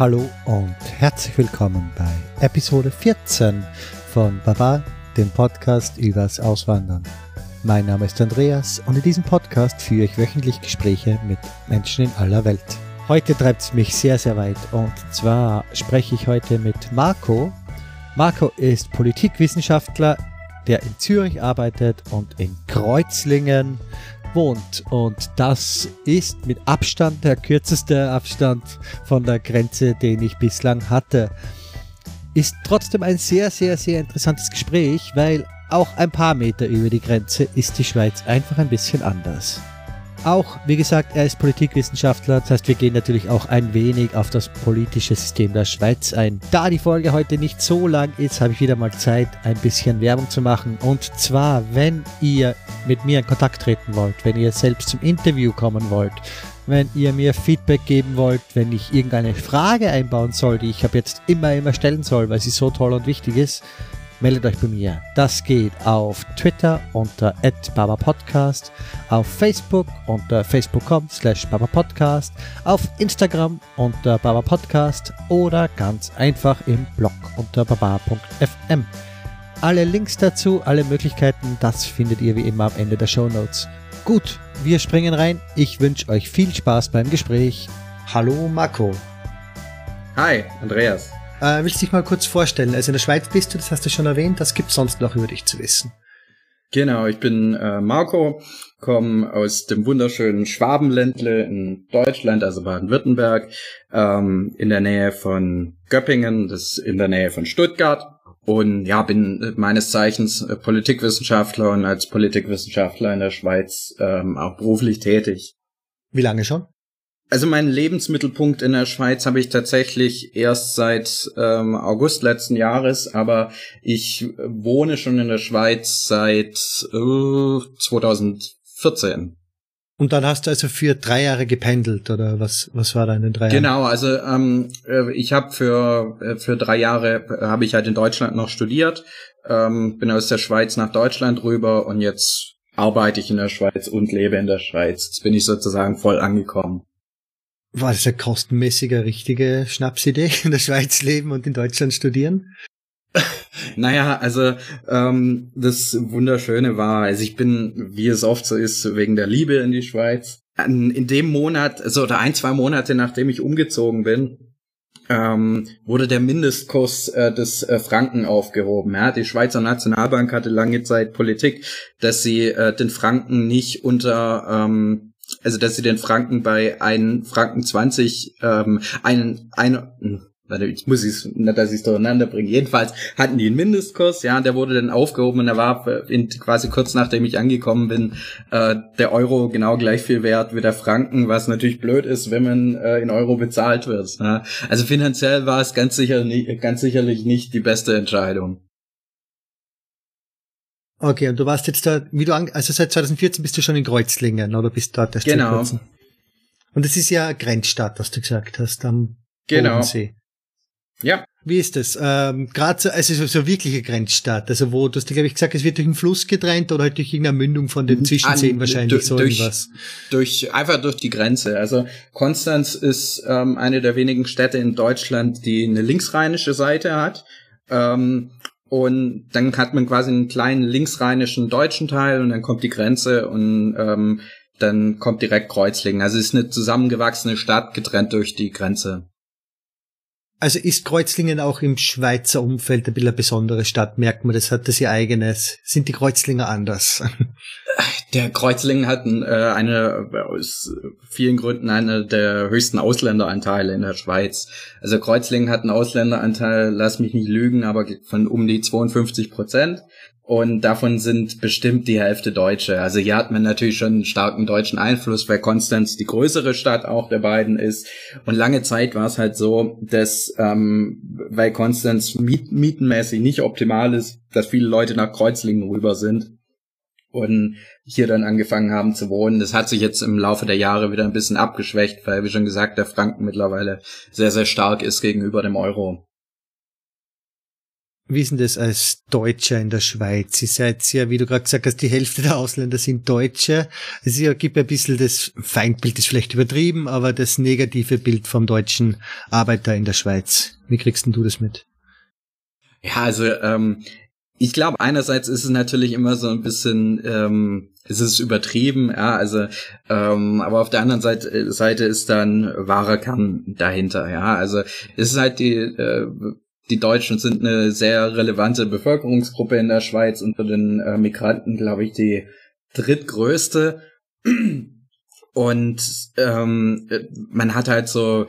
Hallo und herzlich willkommen bei Episode 14 von Baba, dem Podcast übers Auswandern. Mein Name ist Andreas und in diesem Podcast führe ich wöchentlich Gespräche mit Menschen in aller Welt. Heute treibt es mich sehr, sehr weit und zwar spreche ich heute mit Marco. Marco ist Politikwissenschaftler, der in Zürich arbeitet und in Kreuzlingen wohnt. Und das ist mit Abstand der kürzeste Abstand von der Grenze, den ich bislang hatte. Ist trotzdem ein sehr, sehr, sehr interessantes Gespräch, weil auch ein paar Meter über die Grenze ist die Schweiz einfach ein bisschen anders. Auch, wie gesagt, er ist Politikwissenschaftler, das heißt, wir gehen natürlich auch ein wenig auf das politische System der Schweiz ein. Da die Folge heute nicht so lang ist, habe ich wieder mal Zeit, ein bisschen Werbung zu machen. Und zwar, wenn ihr mit mir in Kontakt treten wollt, wenn ihr selbst zum Interview kommen wollt, wenn ihr mir Feedback geben wollt, wenn ich irgendeine Frage einbauen soll, die ich ab jetzt immer, immer stellen soll, weil sie so toll und wichtig ist, meldet euch bei mir. Das geht auf Twitter unter @babapodcast, auf Facebook unter facebook.com slash babapodcast, auf Instagram unter babapodcast oder ganz einfach im Blog unter baba.fm. Alle Links dazu, alle Möglichkeiten, das findet ihr wie immer am Ende der Show Notes. Gut, wir springen rein. Ich wünsche euch viel Spaß beim Gespräch. Hallo Marco. Hi, Andreas. Äh, willst du dich mal kurz vorstellen? Also in der Schweiz bist du, das hast du schon erwähnt. Was gibt's sonst noch über dich zu wissen? Genau, ich bin äh, Marco, komme aus dem wunderschönen Schwabenländle in Deutschland, also Baden-Württemberg, ähm, in der Nähe von Göppingen, das ist in der Nähe von Stuttgart. Und ja, bin meines Zeichens äh, Politikwissenschaftler und als Politikwissenschaftler in der Schweiz ähm, auch beruflich tätig. Wie lange schon? Also meinen Lebensmittelpunkt in der Schweiz habe ich tatsächlich erst seit ähm, August letzten Jahres, aber ich wohne schon in der Schweiz seit äh, 2014. Und dann hast du also für drei Jahre gependelt oder was was war da in den drei Jahren? Genau, also ähm, äh, ich habe für äh, für drei Jahre äh, habe ich halt in Deutschland noch studiert, ähm, bin aus der Schweiz nach Deutschland rüber und jetzt arbeite ich in der Schweiz und lebe in der Schweiz. Jetzt bin ich sozusagen voll angekommen. War das eine kostenmäßige, richtige Schnapsidee, in der Schweiz leben und in Deutschland studieren? naja, also ähm, das Wunderschöne war, also ich bin, wie es oft so ist, wegen der Liebe in die Schweiz. In dem Monat, also oder ein, zwei Monate nachdem ich umgezogen bin, ähm, wurde der Mindestkurs äh, des äh, Franken aufgehoben. Ja? Die Schweizer Nationalbank hatte lange Zeit Politik, dass sie äh, den Franken nicht unter ähm, also dass sie den Franken bei einen Franken 20, ähm, einen, ein, hm, warte, jetzt muss ich es, dass ich es durcheinander bringe. Jedenfalls hatten die einen Mindestkurs, ja, der wurde dann aufgehoben und da war in, quasi kurz nachdem ich angekommen bin, äh, der Euro genau gleich viel wert wie der Franken, was natürlich blöd ist, wenn man äh, in Euro bezahlt wird. Ja. Also finanziell war es ganz sicher ganz sicherlich nicht die beste Entscheidung. Okay, und du warst jetzt da, wie du an, also seit 2014 bist du schon in Kreuzlingen, oder bist dort erst Genau. Und es ist ja Grenzstadt, was du gesagt hast, am genau. Bodensee. Ja. Wie ist das? Ähm, Gerade so, also so, so wirkliche Grenzstadt, also wo, du hast glaube ich gesagt, es wird durch einen Fluss getrennt oder halt durch irgendeine Mündung von den Zwischenseen An, wahrscheinlich so durch, irgendwas. Durch, einfach durch die Grenze. Also Konstanz ist ähm, eine der wenigen Städte in Deutschland, die eine linksrheinische Seite hat. Ähm, und dann hat man quasi einen kleinen linksrheinischen deutschen Teil und dann kommt die Grenze und ähm, dann kommt direkt Kreuzlingen. Also es ist eine zusammengewachsene Stadt, getrennt durch die Grenze. Also ist Kreuzlingen auch im Schweizer Umfeld ein bisschen eine besondere Stadt, merkt man, das hat das ihr eigenes. Sind die Kreuzlinger anders? Der Kreuzlingen hat äh, eine, aus vielen Gründen eine der höchsten Ausländeranteile in der Schweiz. Also Kreuzlingen hat einen Ausländeranteil, lass mich nicht lügen, aber von um die 52 Prozent und davon sind bestimmt die Hälfte Deutsche. Also hier hat man natürlich schon einen starken deutschen Einfluss, weil Konstanz die größere Stadt auch der beiden ist. Und lange Zeit war es halt so, dass ähm, weil Konstanz miet mietenmäßig nicht optimal ist, dass viele Leute nach Kreuzlingen rüber sind und hier dann angefangen haben zu wohnen. Das hat sich jetzt im Laufe der Jahre wieder ein bisschen abgeschwächt, weil, wie schon gesagt, der Franken mittlerweile sehr, sehr stark ist gegenüber dem Euro. wie ist denn das als Deutscher in der Schweiz? Ihr seid ja, wie du gerade gesagt hast, die Hälfte der Ausländer sind Deutsche. Es gibt ein bisschen das Feindbild, ist vielleicht übertrieben, aber das negative Bild vom deutschen Arbeiter in der Schweiz. Wie kriegst denn du das mit? Ja, also ähm, ich glaube, einerseits ist es natürlich immer so ein bisschen, ähm, es ist übertrieben, ja, also, ähm, aber auf der anderen Seite, Seite ist dann wahrer Kern dahinter, ja, also es ist halt die, äh, die Deutschen sind eine sehr relevante Bevölkerungsgruppe in der Schweiz unter den äh, Migranten, glaube ich, die drittgrößte. Und ähm, man hat halt so,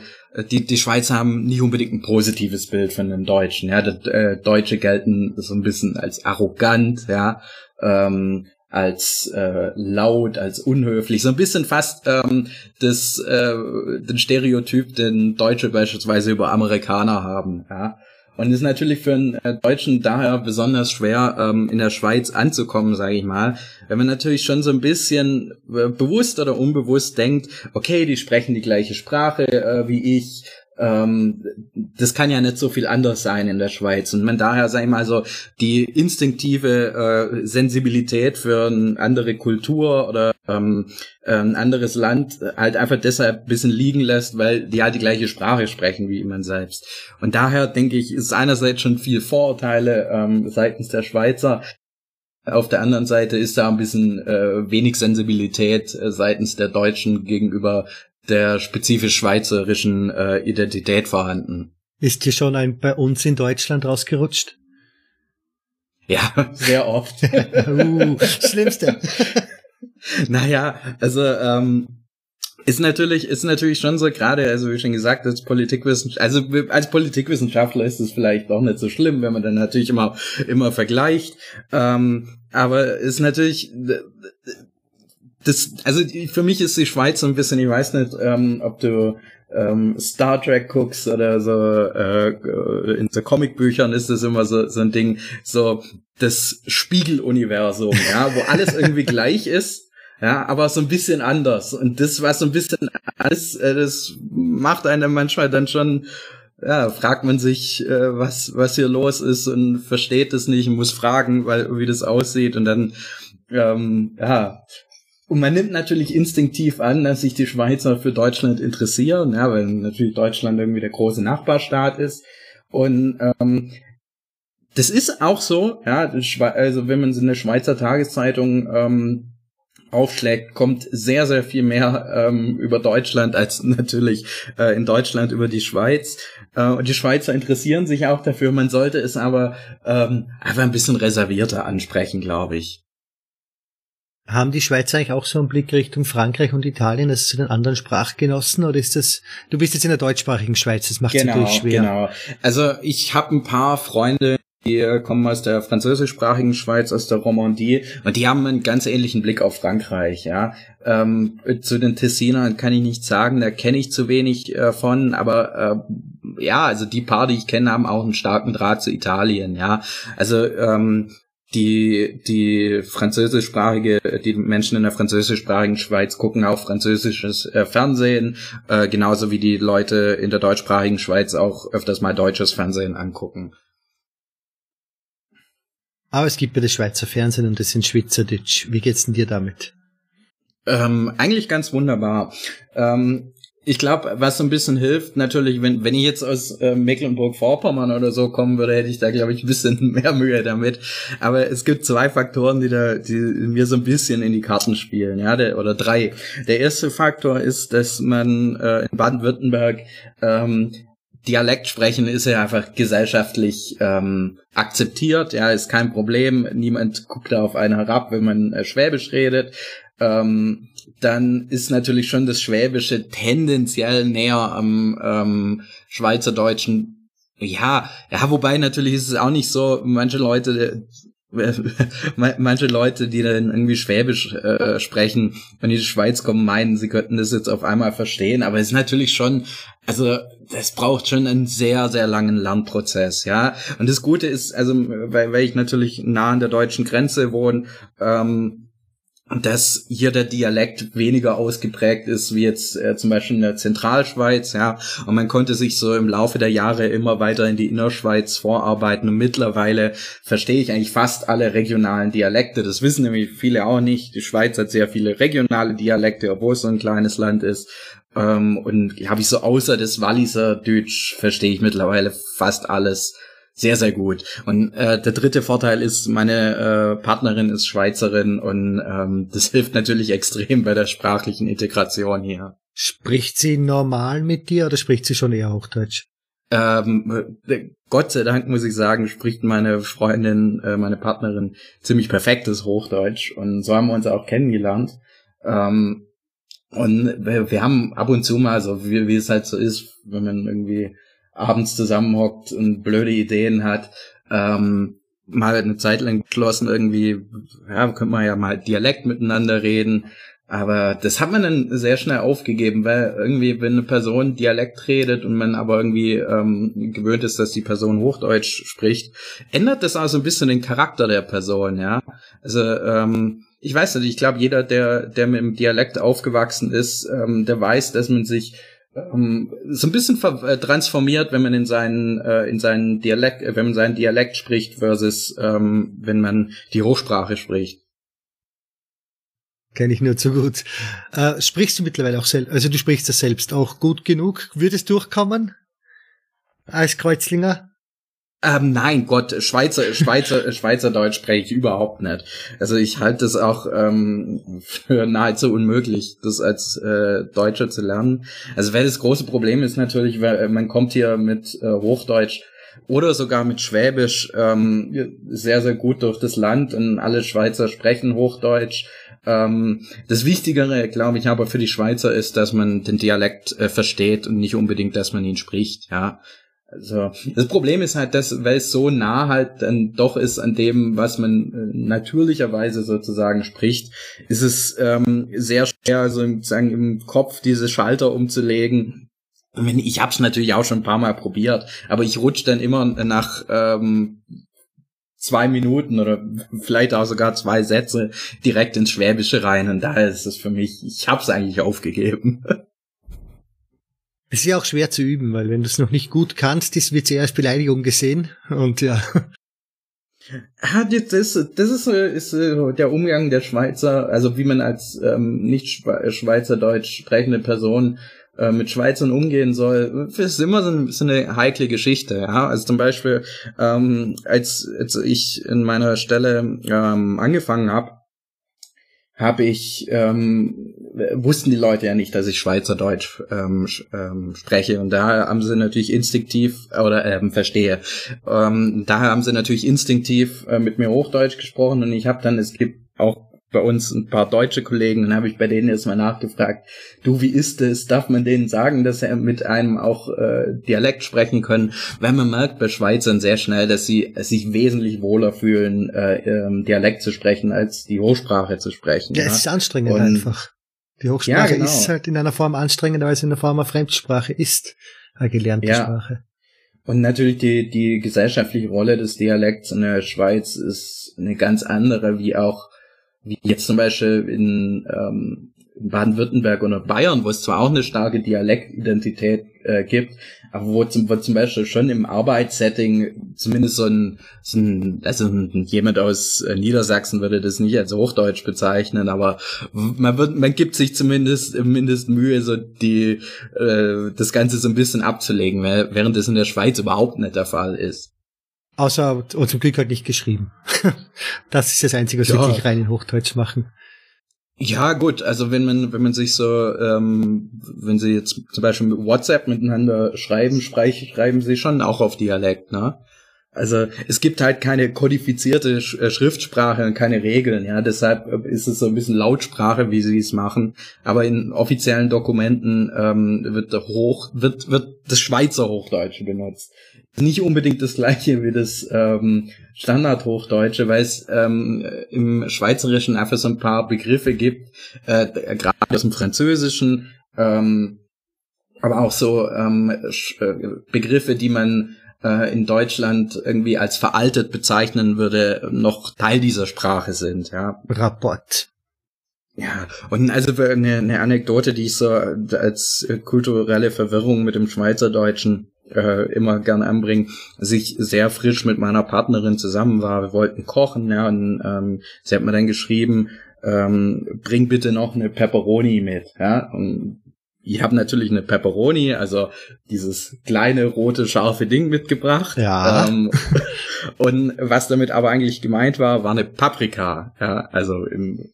die, die Schweizer haben nicht unbedingt ein positives Bild von den Deutschen. Ja, die, äh, Deutsche gelten so ein bisschen als arrogant, ja, ähm, als äh, laut, als unhöflich, so ein bisschen fast ähm, das äh, den Stereotyp, den Deutsche beispielsweise über Amerikaner haben. Ja, und ist natürlich für einen äh, Deutschen daher besonders schwer, ähm, in der Schweiz anzukommen, sage ich mal. Wenn man natürlich schon so ein bisschen äh, bewusst oder unbewusst denkt, okay, die sprechen die gleiche Sprache äh, wie ich, das kann ja nicht so viel anders sein in der Schweiz. Und man daher, ich mal so, die instinktive äh, Sensibilität für eine andere Kultur oder ähm, ein anderes Land halt einfach deshalb ein bisschen liegen lässt, weil die halt die gleiche Sprache sprechen wie man selbst. Und daher denke ich, ist einerseits schon viel Vorurteile ähm, seitens der Schweizer, auf der anderen Seite ist da ein bisschen äh, wenig Sensibilität äh, seitens der Deutschen gegenüber der spezifisch schweizerischen äh, Identität vorhanden. Ist dir schon ein bei uns in Deutschland rausgerutscht? Ja, sehr oft. uh, Schlimmste. naja, also ähm, ist natürlich ist natürlich schon so gerade also wie schon gesagt als Politikwissenschaftler also als Politikwissenschaftler ist es vielleicht auch nicht so schlimm wenn man dann natürlich immer immer vergleicht ähm, aber ist natürlich das, also für mich ist die Schweiz so ein bisschen, ich weiß nicht, ähm, ob du ähm, Star Trek guckst oder so, äh, in so Comicbüchern ist das immer so, so ein Ding, so das Spiegeluniversum, ja, wo alles irgendwie gleich ist, ja, aber so ein bisschen anders. Und das, was so ein bisschen alles, äh, das macht einem manchmal dann schon, ja, fragt man sich, äh, was, was hier los ist und versteht es nicht und muss fragen, weil, wie das aussieht und dann, ähm, ja, und man nimmt natürlich instinktiv an, dass sich die Schweizer für Deutschland interessieren, ja, weil natürlich Deutschland irgendwie der große Nachbarstaat ist. Und ähm, das ist auch so, ja, also wenn man so eine Schweizer Tageszeitung ähm, aufschlägt, kommt sehr, sehr viel mehr ähm, über Deutschland als natürlich äh, in Deutschland über die Schweiz. Äh, und die Schweizer interessieren sich auch dafür. Man sollte es aber ähm, einfach ein bisschen reservierter ansprechen, glaube ich. Haben die Schweizer eigentlich auch so einen Blick Richtung Frankreich und Italien, also zu den anderen Sprachgenossen, oder ist das, du bist jetzt in der deutschsprachigen Schweiz, das macht es genau, natürlich schwer. Genau, also ich habe ein paar Freunde, die kommen aus der französischsprachigen Schweiz, aus der Romandie, und die haben einen ganz ähnlichen Blick auf Frankreich, ja. Ähm, zu den Tessinern kann ich nichts sagen, da kenne ich zu wenig äh, von, aber äh, ja, also die paar, die ich kenne, haben auch einen starken Draht zu Italien, ja. Also ähm, die, die französischsprachige, die Menschen in der französischsprachigen Schweiz gucken auch französisches äh, Fernsehen, äh, genauso wie die Leute in der deutschsprachigen Schweiz auch öfters mal deutsches Fernsehen angucken. Aber es gibt ja das Schweizer Fernsehen und das sind Schweizerdeutsch. Wie geht's denn dir damit? Ähm, eigentlich ganz wunderbar. Ähm, ich glaube, was so ein bisschen hilft, natürlich, wenn, wenn ich jetzt aus äh, Mecklenburg-Vorpommern oder so kommen würde, hätte ich da, glaube ich, ein bisschen mehr Mühe damit. Aber es gibt zwei Faktoren, die da, die mir so ein bisschen in die Karten spielen, ja, der, oder drei. Der erste Faktor ist, dass man äh, in Baden-Württemberg ähm, Dialekt sprechen ist ja einfach gesellschaftlich ähm, akzeptiert, ja, ist kein Problem. Niemand guckt da auf einen herab, wenn man äh, Schwäbisch redet. Ähm, dann ist natürlich schon das Schwäbische tendenziell näher am ähm, Schweizerdeutschen. Ja, ja, wobei natürlich ist es auch nicht so, manche Leute, manche Leute, die dann irgendwie Schwäbisch äh, sprechen, wenn die Schweiz kommen, meinen, sie könnten das jetzt auf einmal verstehen, aber es ist natürlich schon, also das braucht schon einen sehr, sehr langen Lernprozess, ja. Und das Gute ist, also weil, weil ich natürlich nah an der deutschen Grenze wohne, ähm, dass hier der Dialekt weniger ausgeprägt ist wie jetzt äh, zum Beispiel in der Zentralschweiz, ja. Und man konnte sich so im Laufe der Jahre immer weiter in die Innerschweiz vorarbeiten und mittlerweile verstehe ich eigentlich fast alle regionalen Dialekte. Das wissen nämlich viele auch nicht. Die Schweiz hat sehr viele regionale Dialekte, obwohl es so ein kleines Land ist. Ähm, und habe ich so außer des Walliser Deutsch verstehe ich mittlerweile fast alles sehr, sehr gut. Und äh, der dritte Vorteil ist, meine äh, Partnerin ist Schweizerin und ähm, das hilft natürlich extrem bei der sprachlichen Integration hier. Spricht sie normal mit dir oder spricht sie schon eher Hochdeutsch? Ähm, äh, Gott sei Dank muss ich sagen, spricht meine Freundin, äh, meine Partnerin ziemlich perfektes Hochdeutsch und so haben wir uns auch kennengelernt. Ähm, und wir, wir haben ab und zu mal, so wie, wie es halt so ist, wenn man irgendwie abends zusammenhockt und blöde Ideen hat, ähm, mal eine Zeit lang geschlossen irgendwie, ja, könnte man ja mal Dialekt miteinander reden. Aber das hat man dann sehr schnell aufgegeben, weil irgendwie, wenn eine Person Dialekt redet und man aber irgendwie ähm, gewöhnt ist, dass die Person Hochdeutsch spricht, ändert das auch so ein bisschen den Charakter der Person, ja. Also, ähm, ich weiß nicht, ich glaube, jeder, der, der mit dem Dialekt aufgewachsen ist, ähm, der weiß, dass man sich ähm, so ein bisschen äh, transformiert, wenn man in seinen äh, in seinen Dialekt, äh, wenn man seinen Dialekt spricht versus ähm, wenn man die Hochsprache spricht. Kenne ich nur zu gut. Äh, sprichst du mittlerweile auch selbst, also du sprichst das selbst auch gut genug? Würdest durchkommen? Als Kreuzlinger? Ähm, nein, Gott, Schweizer, Schweizer, Schweizerdeutsch spreche ich überhaupt nicht. Also ich halte es auch ähm, für nahezu unmöglich, das als äh, Deutscher zu lernen. Also weil das große Problem ist natürlich, weil man kommt hier mit äh, Hochdeutsch oder sogar mit Schwäbisch ähm, sehr, sehr gut durch das Land und alle Schweizer sprechen Hochdeutsch. Ähm, das Wichtigere, glaube ich, aber für die Schweizer ist, dass man den Dialekt äh, versteht und nicht unbedingt, dass man ihn spricht. Ja, also das Problem ist halt, dass, weil es so nah halt dann doch ist an dem, was man äh, natürlicherweise sozusagen spricht, ist es ähm, sehr schwer, so sozusagen im Kopf diese Schalter umzulegen. Ich habe es natürlich auch schon ein paar Mal probiert, aber ich rutsche dann immer nach ähm, zwei Minuten oder vielleicht auch sogar zwei Sätze direkt ins Schwäbische rein und daher ist es für mich, ich habe es eigentlich aufgegeben. Es ist ja auch schwer zu üben, weil wenn du es noch nicht gut kannst, ist, wird als Beleidigung gesehen. Und ja. Ah, das, das ist, ist der Umgang der Schweizer, also wie man als ähm, nicht Schweizerdeutsch sprechende Person äh, mit Schweizern umgehen soll, ist immer so eine, so eine heikle Geschichte. Ja? Also zum Beispiel, ähm, als, als ich in meiner Stelle ähm, angefangen habe, habe ich ähm, wussten die Leute ja nicht, dass ich Schweizerdeutsch ähm, ähm, spreche und da haben sie natürlich instinktiv oder ähm, verstehe. Ähm, daher haben sie natürlich instinktiv äh, mit mir Hochdeutsch gesprochen und ich habe dann es gibt auch bei uns ein paar deutsche Kollegen, dann habe ich bei denen erstmal nachgefragt, du, wie ist es? Darf man denen sagen, dass sie mit einem auch äh, Dialekt sprechen können? Weil man merkt bei Schweizern sehr schnell, dass sie sich wesentlich wohler fühlen, äh, ähm, Dialekt zu sprechen, als die Hochsprache zu sprechen. Ja, ja? es ist anstrengend Und, einfach. Die Hochsprache ja, genau. ist halt in einer Form anstrengender, weil es in der Form einer Fremdsprache ist, eine gelernte ja. Sprache. Und natürlich die, die gesellschaftliche Rolle des Dialekts in der Schweiz ist eine ganz andere, wie auch wie jetzt zum Beispiel in, ähm, Baden-Württemberg oder Bayern, wo es zwar auch eine starke Dialektidentität äh, gibt, aber wo zum, wo zum Beispiel schon im Arbeitssetting zumindest so ein, so ein also jemand aus äh, Niedersachsen würde das nicht als Hochdeutsch bezeichnen, aber man wird, man gibt sich zumindest mindest Mühe, so die äh, das Ganze so ein bisschen abzulegen, während das in der Schweiz überhaupt nicht der Fall ist. Außer, und zum Glück halt nicht geschrieben. das ist das Einzige, was ja. wirklich rein in Hochdeutsch machen. Ja, gut, also wenn man, wenn man sich so, ähm, wenn sie jetzt zum Beispiel mit WhatsApp miteinander schreiben, schreiben sie schon auch auf Dialekt, ne? Also es gibt halt keine kodifizierte äh, Schriftsprache und keine Regeln, ja. Deshalb äh, ist es so ein bisschen Lautsprache, wie sie es machen. Aber in offiziellen Dokumenten ähm, wird hoch, wird, wird das Schweizer Hochdeutsche benutzt. Nicht unbedingt das gleiche wie das ähm, Standardhochdeutsche, weil es ähm, im Schweizerischen einfach so ein paar Begriffe gibt, äh, gerade aus dem Französischen, ähm, aber auch so ähm, äh, Begriffe, die man äh, in Deutschland irgendwie als veraltet bezeichnen würde, noch Teil dieser Sprache sind, ja. Rapport. Ja, und also eine, eine Anekdote, die ich so als kulturelle Verwirrung mit dem Schweizerdeutschen äh, immer gern anbringen, als ich sehr frisch mit meiner Partnerin zusammen war. Wir wollten kochen, ja, und ähm, sie hat mir dann geschrieben, ähm, bring bitte noch eine Pepperoni mit, ja, und ich habe natürlich eine Pepperoni, also dieses kleine rote scharfe Ding mitgebracht. Ja. Ähm, und was damit aber eigentlich gemeint war, war eine Paprika. Ja, also im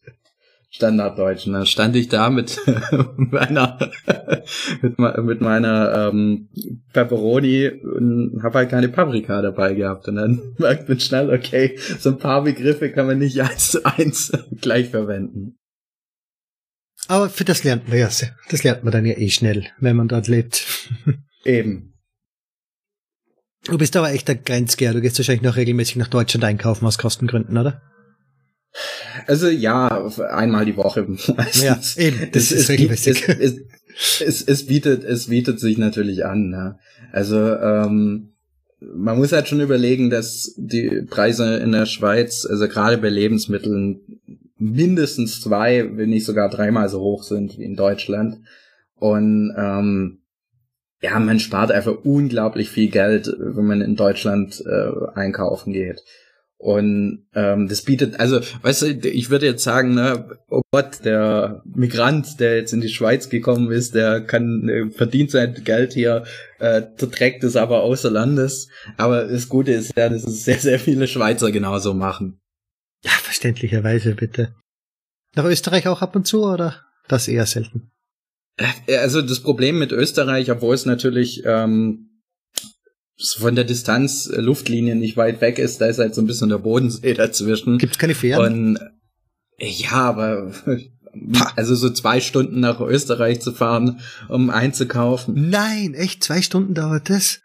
Standarddeutsch. Und dann stand ich da mit meiner mit, mit meiner ähm, Pepperoni und habe halt keine Paprika dabei gehabt. Und dann merkt man schnell, okay, so ein paar Begriffe kann man nicht eins zu eins gleich verwenden. Aber für das lernt man ja, das lernt man dann ja eh schnell, wenn man dort lebt. Eben. Du bist aber echt der Grenzgeher. Du gehst wahrscheinlich noch regelmäßig nach Deutschland einkaufen aus Kostengründen, oder? Also ja, einmal die Woche. Ja, eben, das es, ist regelmäßig. Es, es, es, es, bietet, es bietet sich natürlich an. Ne? Also ähm, man muss halt schon überlegen, dass die Preise in der Schweiz, also gerade bei Lebensmitteln, mindestens zwei, wenn nicht sogar dreimal so hoch sind wie in Deutschland. Und ähm, ja, man spart einfach unglaublich viel Geld, wenn man in Deutschland äh, einkaufen geht. Und ähm, das bietet, also, weißt du, ich würde jetzt sagen, ne, oh Gott, der Migrant, der jetzt in die Schweiz gekommen ist, der kann äh, verdient sein Geld hier, äh, trägt es aber außer Landes. Aber das Gute ist ja, dass es sehr, sehr viele Schweizer genauso machen. Ja, verständlicherweise, bitte. Nach Österreich auch ab und zu, oder? Das eher selten. Äh, also das Problem mit Österreich, obwohl es natürlich ähm, von der Distanz äh, Luftlinie nicht weit weg ist, da ist halt so ein bisschen der Bodensee dazwischen. Gibt's keine Fähren? Und äh, ja, aber also so zwei Stunden nach Österreich zu fahren, um einzukaufen. Nein, echt zwei Stunden dauert das?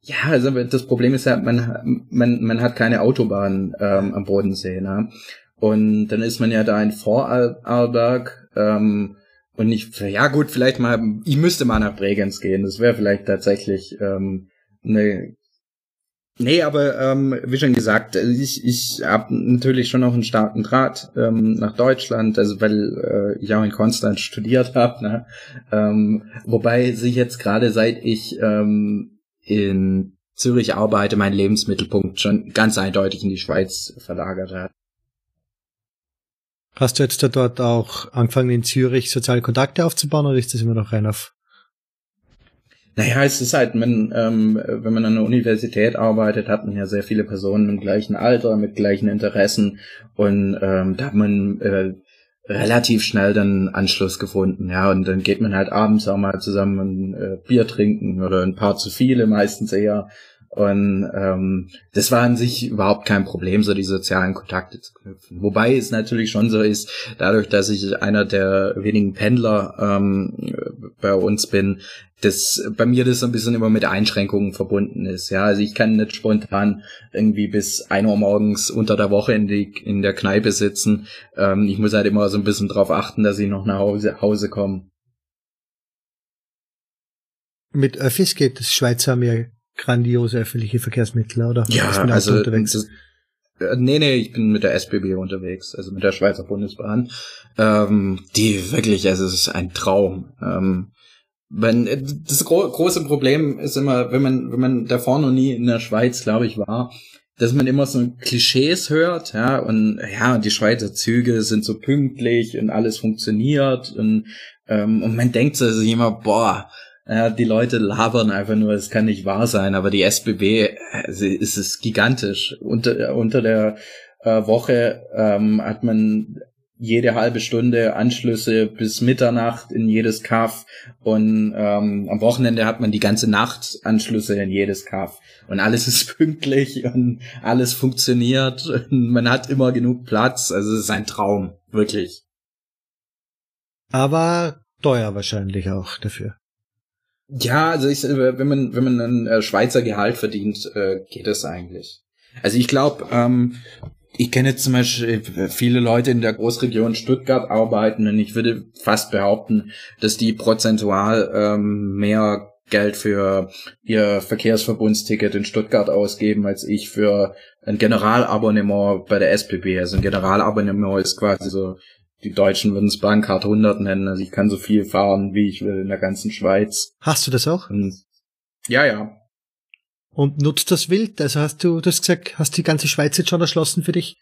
Ja, also das Problem ist ja, man, man, man hat keine Autobahn ähm, am Bodensee, ne? Und dann ist man ja da in Vorarlberg ähm, und ich, ja gut, vielleicht mal, ich müsste mal nach Bregenz gehen. Das wäre vielleicht tatsächlich ähm, Nee. Nee, aber ähm, wie schon gesagt, ich, ich habe natürlich schon noch einen starken Draht ähm, nach Deutschland, also weil äh, ich auch in Konstanz studiert habe. Ne? Ähm, wobei sich jetzt gerade seit ich ähm, in Zürich arbeite, mein Lebensmittelpunkt schon ganz eindeutig in die Schweiz verlagert hat. Hast du jetzt da dort auch angefangen in Zürich soziale Kontakte aufzubauen oder ist das immer noch rein auf naja, es ist halt, man, ähm, wenn man an der Universität arbeitet, hat man ja sehr viele Personen im gleichen Alter, mit gleichen Interessen und ähm, da hat man äh, relativ schnell dann Anschluss gefunden, ja, und dann geht man halt abends auch mal zusammen ein äh, Bier trinken oder ein paar zu viele meistens eher und ähm, das war an sich überhaupt kein Problem, so die sozialen Kontakte zu knüpfen. Wobei es natürlich schon so ist, dadurch, dass ich einer der wenigen Pendler ähm, bei uns bin, dass bei mir das so ein bisschen immer mit Einschränkungen verbunden ist. Ja, also ich kann nicht spontan irgendwie bis ein Uhr morgens unter der Woche in, die, in der Kneipe sitzen. Ähm, ich muss halt immer so ein bisschen drauf achten, dass ich noch nach Hause, Hause komme. Mit Öffis geht das Schweizer mir grandiose öffentliche Verkehrsmittel, oder? Ja, also unterwegs? Das, äh, nee, nee, ich bin mit der SBB unterwegs, also mit der Schweizer Bundesbahn. Ähm, die wirklich, also es ist ein Traum. Ähm, wenn äh, das gro große Problem ist immer, wenn man wenn man davor noch nie in der Schweiz, glaube ich, war, dass man immer so Klischees hört, ja, und ja, die Schweizer Züge sind so pünktlich und alles funktioniert und ähm, und man denkt sich immer, boah, ja, die Leute labern einfach nur, es kann nicht wahr sein, aber die SBB also, ist es gigantisch. Unter, unter der äh, Woche ähm, hat man jede halbe Stunde Anschlüsse bis Mitternacht in jedes Kaff und ähm, am Wochenende hat man die ganze Nacht Anschlüsse in jedes Kaff und alles ist pünktlich und alles funktioniert und man hat immer genug Platz, also es ist ein Traum, wirklich. Aber teuer wahrscheinlich auch dafür. Ja, also ich, wenn man wenn man ein äh, Schweizer Gehalt verdient, äh, geht es eigentlich. Also ich glaube, ähm, ich kenne zum Beispiel viele Leute in der Großregion Stuttgart arbeiten und ich würde fast behaupten, dass die prozentual ähm, mehr Geld für ihr Verkehrsverbundsticket in Stuttgart ausgeben, als ich für ein Generalabonnement bei der SPB. Also ein Generalabonnement ist quasi so die Deutschen würden es Bahncard 100 nennen. Also ich kann so viel fahren, wie ich will in der ganzen Schweiz. Hast du das auch? Und ja, ja. Und nutzt das wild? Also hast du, du hast gesagt, hast die ganze Schweiz jetzt schon erschlossen für dich?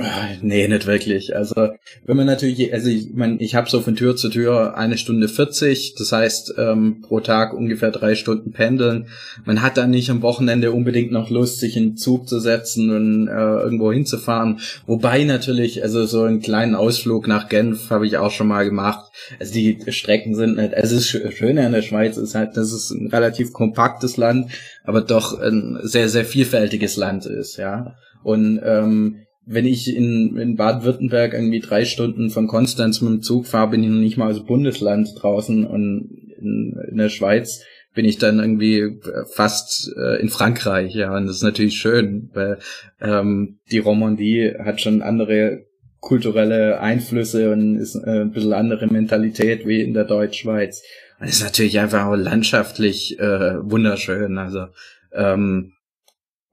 Ah, nee, nicht wirklich. Also wenn man natürlich, also ich meine, ich habe so von Tür zu Tür eine Stunde 40, das heißt ähm, pro Tag ungefähr drei Stunden pendeln. Man hat dann nicht am Wochenende unbedingt noch Lust, sich in den Zug zu setzen und äh, irgendwo hinzufahren. Wobei natürlich, also so einen kleinen Ausflug nach Genf habe ich auch schon mal gemacht. Also die Strecken sind nicht, also es ist schöner in der Schweiz ist halt, dass es ein relativ kompaktes Land, aber doch ein sehr, sehr vielfältiges Land ist, ja. Und ähm, wenn ich in, in Baden-Württemberg irgendwie drei Stunden von Konstanz mit dem Zug fahre, bin ich noch nicht mal aus Bundesland draußen und in, in der Schweiz bin ich dann irgendwie fast äh, in Frankreich, ja, und das ist natürlich schön, weil ähm, die Romandie hat schon andere kulturelle Einflüsse und ist äh, ein bisschen andere Mentalität wie in der Deutschschweiz. Und ist natürlich einfach auch landschaftlich äh, wunderschön. Also ähm,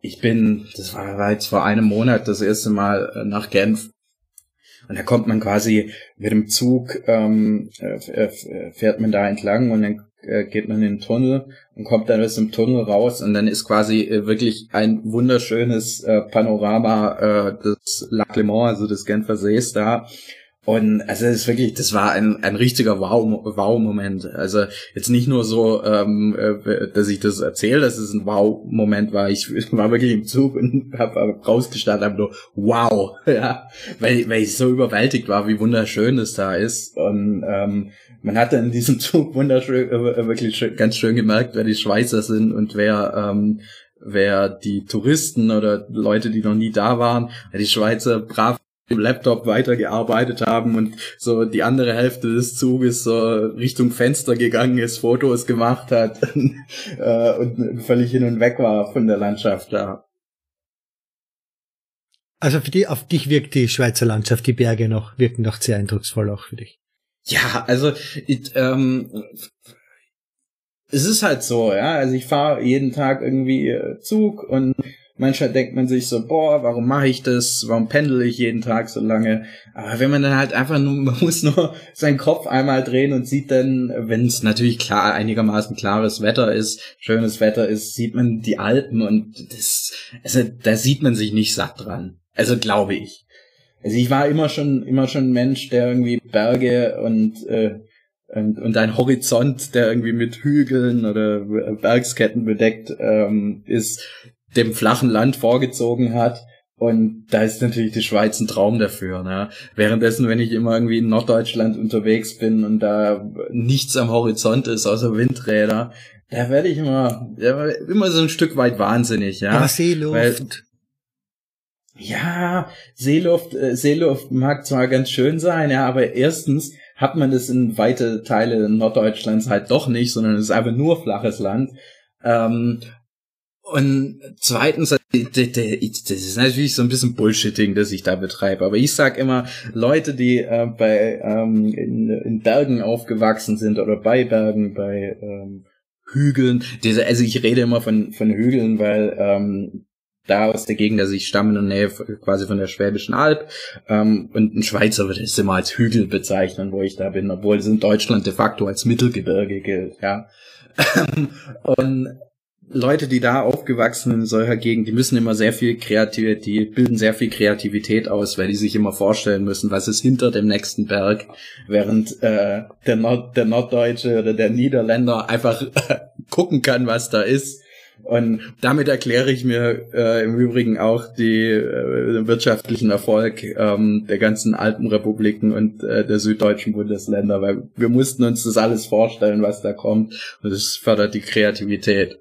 ich bin, das war, jetzt vor einem Monat das erste Mal äh, nach Genf. Und da kommt man quasi mit dem Zug, ähm, äh, fährt man da entlang und dann äh, geht man in den Tunnel und kommt dann aus dem Tunnel raus und dann ist quasi äh, wirklich ein wunderschönes äh, Panorama äh, des Lac Léman, also des Genfer Sees da. Und also es ist wirklich, das war ein, ein richtiger Wow-Moment. Wow also jetzt nicht nur so, ähm, äh, dass ich das erzähle, dass es ein Wow-Moment war. Ich, war wirklich im Zug und habe rausgestartet, habe nur Wow, ja, weil, weil ich so überwältigt war, wie wunderschön es da ist. Und ähm, man hat dann in diesem Zug wunderschön, äh, wirklich schön, ganz schön gemerkt, wer die Schweizer sind und wer ähm, wer die Touristen oder Leute, die noch nie da waren, die Schweizer brav im Laptop weitergearbeitet haben und so die andere Hälfte des Zuges so Richtung Fenster gegangen ist, Fotos gemacht hat äh, und völlig hin und weg war von der Landschaft da. Also für die, auf dich wirkt die Schweizer Landschaft, die Berge noch, wirken noch sehr eindrucksvoll auch für dich. Ja, also ich, ähm, es ist halt so, ja. Also ich fahre jeden Tag irgendwie äh, Zug und Manchmal denkt man sich so, boah, warum mache ich das? Warum pendel ich jeden Tag so lange? Aber wenn man dann halt einfach nur, man muss nur seinen Kopf einmal drehen und sieht dann, wenn es natürlich klar, einigermaßen klares Wetter ist, schönes Wetter ist, sieht man die Alpen und das, also da sieht man sich nicht satt dran. Also glaube ich. Also ich war immer schon, immer schon ein Mensch, der irgendwie Berge und, äh, und, und ein Horizont, der irgendwie mit Hügeln oder Bergsketten bedeckt ähm, ist, dem flachen Land vorgezogen hat. Und da ist natürlich die Schweiz ein Traum dafür. Ne? Währenddessen, wenn ich immer irgendwie in Norddeutschland unterwegs bin und da nichts am Horizont ist, außer Windräder, da werde ich immer, immer so ein Stück weit wahnsinnig. Ja, Aber Seeluft. Weil, ja, Seeluft, äh, Seeluft mag zwar ganz schön sein, ja, aber erstens hat man das in weite Teile Norddeutschlands halt doch nicht, sondern es ist einfach nur flaches Land. Ähm, und zweitens, das ist natürlich so ein bisschen Bullshitting, das ich da betreibe. Aber ich sag immer, Leute, die äh, bei ähm, in, in Bergen aufgewachsen sind oder bei Bergen, bei ähm, Hügeln, diese, also ich rede immer von, von Hügeln, weil ähm, da aus der Gegend, also ich stamme in der Nähe quasi von der Schwäbischen Alb ähm, und ein Schweizer würde es immer als Hügel bezeichnen, wo ich da bin, obwohl es in Deutschland de facto als Mittelgebirge gilt, ja. und Leute, die da aufgewachsen in solcher Gegend, die müssen immer sehr viel Kreativität, die bilden sehr viel Kreativität aus, weil die sich immer vorstellen müssen, was ist hinter dem nächsten Berg, während äh, der, Nord der Norddeutsche oder der Niederländer einfach gucken kann, was da ist. Und damit erkläre ich mir äh, im Übrigen auch die äh, wirtschaftlichen Erfolg ähm, der ganzen Alpenrepubliken und äh, der süddeutschen Bundesländer, weil wir mussten uns das alles vorstellen, was da kommt. Und das fördert die Kreativität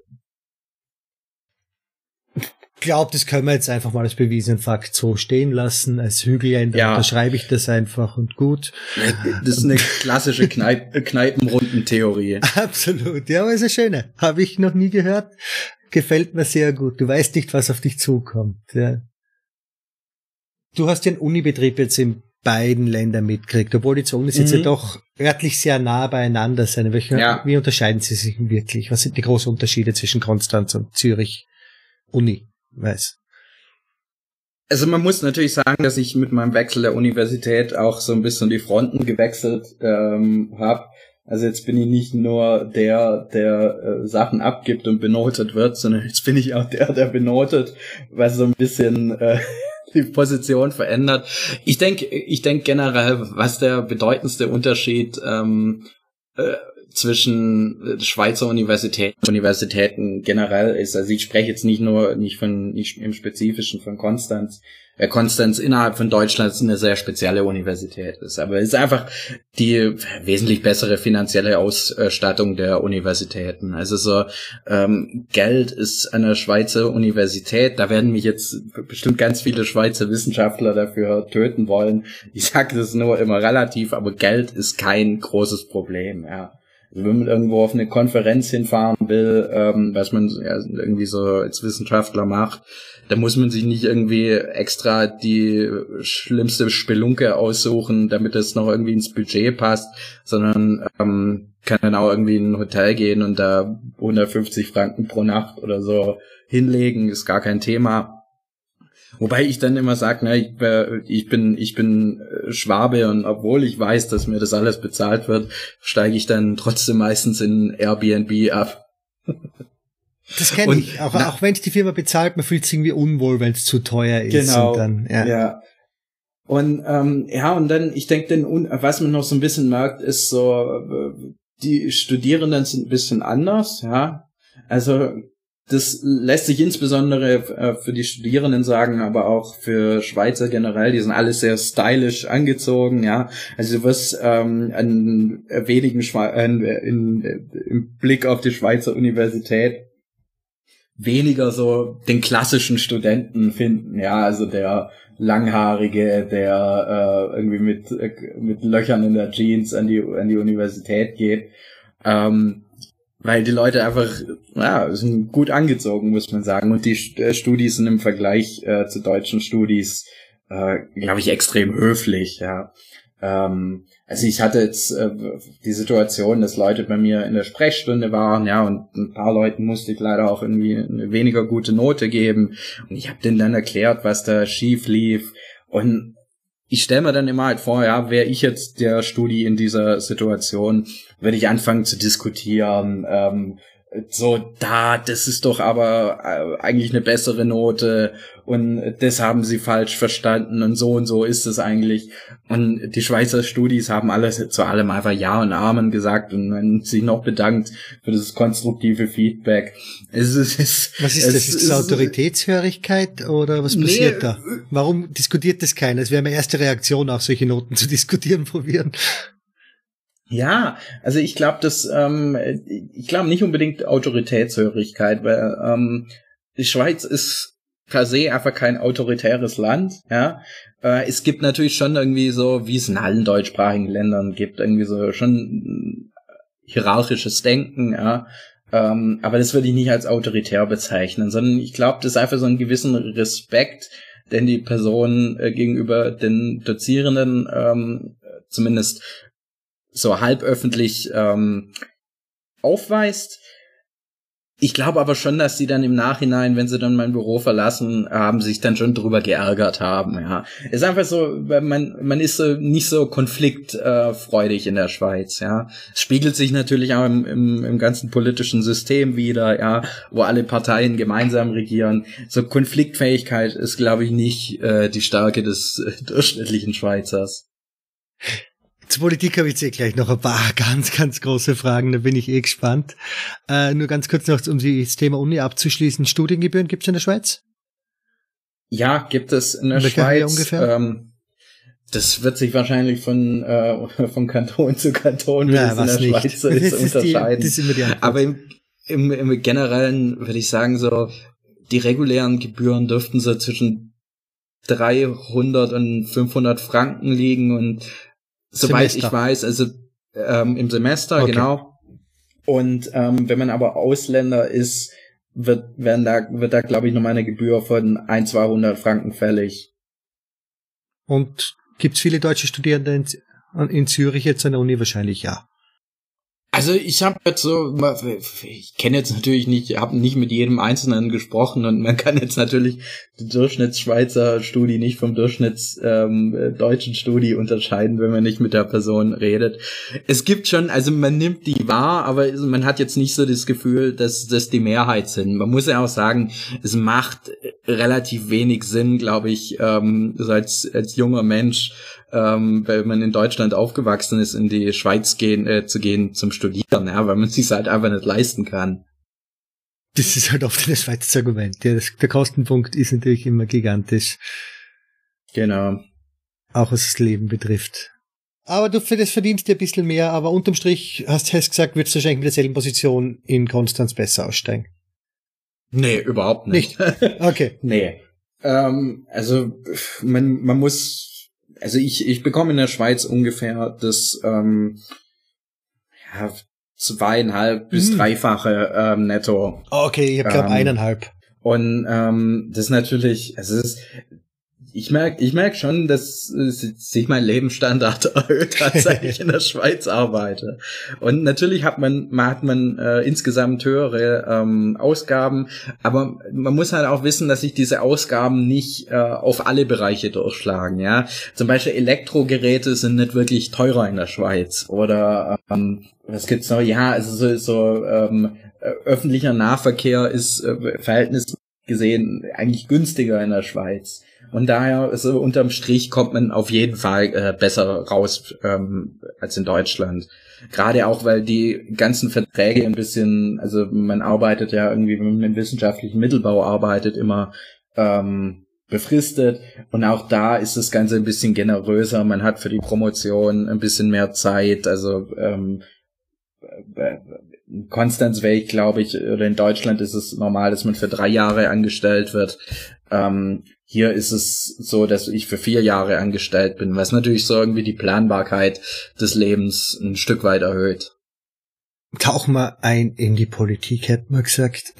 glaube, das können wir jetzt einfach mal als bewiesenen Fakt so stehen lassen. Als Hügelländer ja. schreibe ich das einfach und gut. Das ist eine klassische Kneip Kneipenrundentheorie. Absolut, ja, aber ist eine schöne. Habe ich noch nie gehört. Gefällt mir sehr gut. Du weißt nicht, was auf dich zukommt. Ja. Du hast ja einen Unibetrieb jetzt in beiden Ländern mitgekriegt, obwohl die Zonen mhm. jetzt ja doch örtlich sehr nah beieinander sind. Welche, ja. Wie unterscheiden sie sich wirklich? Was sind die großen Unterschiede zwischen Konstanz und Zürich Uni? Weiß. Also man muss natürlich sagen, dass ich mit meinem Wechsel der Universität auch so ein bisschen die Fronten gewechselt ähm, habe. Also jetzt bin ich nicht nur der, der äh, Sachen abgibt und benotet wird, sondern jetzt bin ich auch der, der benotet, was so ein bisschen äh, die Position verändert. Ich denke, ich denke generell, was der bedeutendste Unterschied ähm, äh, zwischen Schweizer Universitäten, Universitäten generell ist. Also ich spreche jetzt nicht nur nicht von nicht im Spezifischen von Konstanz, äh, Konstanz innerhalb von Deutschland eine sehr spezielle Universität ist. Aber es ist einfach die wesentlich bessere finanzielle Ausstattung der Universitäten. Also so ähm, Geld ist der Schweizer Universität, da werden mich jetzt bestimmt ganz viele Schweizer Wissenschaftler dafür töten wollen. Ich sage das nur immer relativ, aber Geld ist kein großes Problem, ja. Wenn man irgendwo auf eine Konferenz hinfahren will, ähm, was man ja, irgendwie so als Wissenschaftler macht, da muss man sich nicht irgendwie extra die schlimmste Spelunke aussuchen, damit es noch irgendwie ins Budget passt, sondern ähm, kann dann auch irgendwie in ein Hotel gehen und da 150 Franken pro Nacht oder so hinlegen, ist gar kein Thema. Wobei ich dann immer sage, ne, ich, äh, ich, bin ich bin äh, Schwabe und obwohl ich weiß, dass mir das alles bezahlt wird, steige ich dann trotzdem meistens in Airbnb ab. Das kenne ich. Auch, auch wenn es die Firma bezahlt, man fühlt sich irgendwie unwohl, wenn es zu teuer ist. Genau. Und dann, ja. ja. Und ähm, ja, und dann, ich denke, was man noch so ein bisschen merkt, ist so, äh, die Studierenden sind ein bisschen anders, ja. Also das lässt sich insbesondere äh, für die Studierenden sagen, aber auch für Schweizer generell, die sind alle sehr stylisch angezogen, ja. Also du wirst ähm, an wenigen Schwe äh, in, in, im Blick auf die Schweizer Universität weniger so den klassischen Studenten finden, ja, also der langhaarige, der äh, irgendwie mit äh, mit Löchern in der Jeans an die an die Universität geht. Ähm, weil die Leute einfach, ja, sind gut angezogen, muss man sagen. Und die äh, Studis sind im Vergleich äh, zu deutschen Studis, äh, glaube ich, extrem höflich, ja. Ähm, also ich hatte jetzt äh, die Situation, dass Leute bei mir in der Sprechstunde waren, ja, und ein paar Leuten musste ich leider auch irgendwie eine weniger gute Note geben. Und ich habe denen dann erklärt, was da schief lief. Und ich stelle mir dann immer halt vor, ja, wäre ich jetzt der Studi in dieser Situation, würde ich anfangen zu diskutieren, ähm, so, da, das ist doch aber äh, eigentlich eine bessere Note und das haben sie falsch verstanden und so und so ist es eigentlich. Und die Schweizer Studis haben alles zu allem einfach Ja und Amen gesagt und sich noch bedankt für das konstruktive Feedback. Es ist, es, was ist das? Ist das Autoritätshörigkeit oder was passiert nee, da? Warum diskutiert das keiner? Es wäre meine erste Reaktion, auch solche Noten zu diskutieren probieren. Ja, also ich glaube, dass ähm, ich glaube nicht unbedingt Autoritätshörigkeit, weil ähm, die Schweiz ist per se einfach kein autoritäres Land, ja. Äh, es gibt natürlich schon irgendwie so, wie es in allen deutschsprachigen Ländern gibt, irgendwie so schon hierarchisches Denken, ja. Ähm, aber das würde ich nicht als autoritär bezeichnen, sondern ich glaube, das ist einfach so ein gewissen Respekt, den die Person äh, gegenüber den Dozierenden ähm, zumindest so halb öffentlich ähm, aufweist. Ich glaube aber schon, dass sie dann im Nachhinein, wenn sie dann mein Büro verlassen haben, sich dann schon drüber geärgert haben. Ja, ist einfach so, man man ist so nicht so konfliktfreudig in der Schweiz. Ja, es spiegelt sich natürlich auch im, im, im ganzen politischen System wieder. Ja, wo alle Parteien gemeinsam regieren. So Konfliktfähigkeit ist, glaube ich, nicht äh, die Stärke des äh, durchschnittlichen Schweizers. Zur Politik habe ich jetzt eh gleich noch ein paar ganz, ganz große Fragen, da bin ich eh gespannt. Äh, nur ganz kurz noch, um das Thema Uni abzuschließen. Studiengebühren gibt es in der Schweiz? Ja, gibt es in der in Schweiz. Ungefähr? Ähm, das wird sich wahrscheinlich von, äh, von Kanton zu Kanton, wie ja, es in der nicht. Schweiz so ist, ist unterscheiden. Die, ist die Aber im, im, im Generellen würde ich sagen, so die regulären Gebühren dürften so zwischen 300 und 500 Franken liegen und Soweit Semester. ich weiß, also ähm, im Semester, okay. genau. Und ähm, wenn man aber Ausländer ist, wird, werden da, wird da, glaube ich, nochmal eine Gebühr von ein, 200 Franken fällig. Und gibt's viele deutsche Studierende in, in Zürich jetzt an der Uni? Wahrscheinlich ja. Also ich habe jetzt so, ich kenne jetzt natürlich nicht, habe nicht mit jedem Einzelnen gesprochen und man kann jetzt natürlich die Durchschnittsschweizer Studie nicht vom Durchschnitts ähm, deutschen Studie unterscheiden, wenn man nicht mit der Person redet. Es gibt schon, also man nimmt die wahr, aber man hat jetzt nicht so das Gefühl, dass das die Mehrheit sind. Man muss ja auch sagen, es macht relativ wenig Sinn, glaube ich, ähm, als, als junger Mensch ähm, wenn man in Deutschland aufgewachsen ist, in die Schweiz gehen, äh, zu gehen zum Studieren, ja, weil man sich halt einfach nicht leisten kann. Das ist halt oft das Schweizer Argument. Ja, das, der Kostenpunkt ist natürlich immer gigantisch. Genau. Auch was das Leben betrifft. Aber du für das verdienst dir ein bisschen mehr, aber unterm Strich hast du gesagt, würdest du wahrscheinlich mit derselben Position in Konstanz besser aussteigen. Nee, überhaupt nicht. nicht? Okay. nee. Ähm, also man, man muss also ich, ich bekomme in der Schweiz ungefähr das ähm, ja, zweieinhalb bis mm. dreifache ähm, netto. Okay, ich glaube ähm, eineinhalb. Und ähm, das ist natürlich, also es ist, ich merke ich merk schon, dass sich mein Lebensstandard erhöht hat, seit ich in der Schweiz arbeite. Und natürlich hat man, hat man äh, insgesamt höhere ähm, Ausgaben, aber man muss halt auch wissen, dass sich diese Ausgaben nicht äh, auf alle Bereiche durchschlagen. Ja, Zum Beispiel Elektrogeräte sind nicht wirklich teurer in der Schweiz. Oder ähm, was gibt's noch? Ja, also so, so ähm, öffentlicher Nahverkehr ist äh, Verhältnis gesehen eigentlich günstiger in der Schweiz. Und daher, so unterm Strich kommt man auf jeden Fall äh, besser raus ähm, als in Deutschland. Gerade auch, weil die ganzen Verträge ein bisschen, also man arbeitet ja irgendwie, wenn man im wissenschaftlichen Mittelbau arbeitet, immer ähm, befristet. Und auch da ist das Ganze ein bisschen generöser. Man hat für die Promotion ein bisschen mehr Zeit. Also ähm, in Konstanz wäre ich, glaube ich, oder in Deutschland ist es normal, dass man für drei Jahre angestellt wird. Ähm, hier ist es so, dass ich für vier Jahre angestellt bin, was natürlich so irgendwie die Planbarkeit des Lebens ein Stück weit erhöht. Tauch mal ein in die Politik, hätte man gesagt.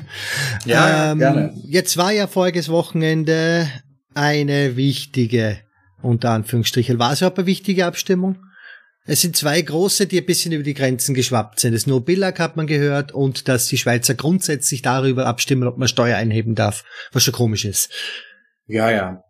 ja, ähm, gerne. Jetzt war ja voriges Wochenende eine wichtige, unter Anführungsstrichen, war es überhaupt eine wichtige Abstimmung? Es sind zwei große, die ein bisschen über die Grenzen geschwappt sind. Das No-Billag hat man gehört und dass die Schweizer grundsätzlich darüber abstimmen, ob man Steuer einheben darf, was schon komisch ist. Ja, ja.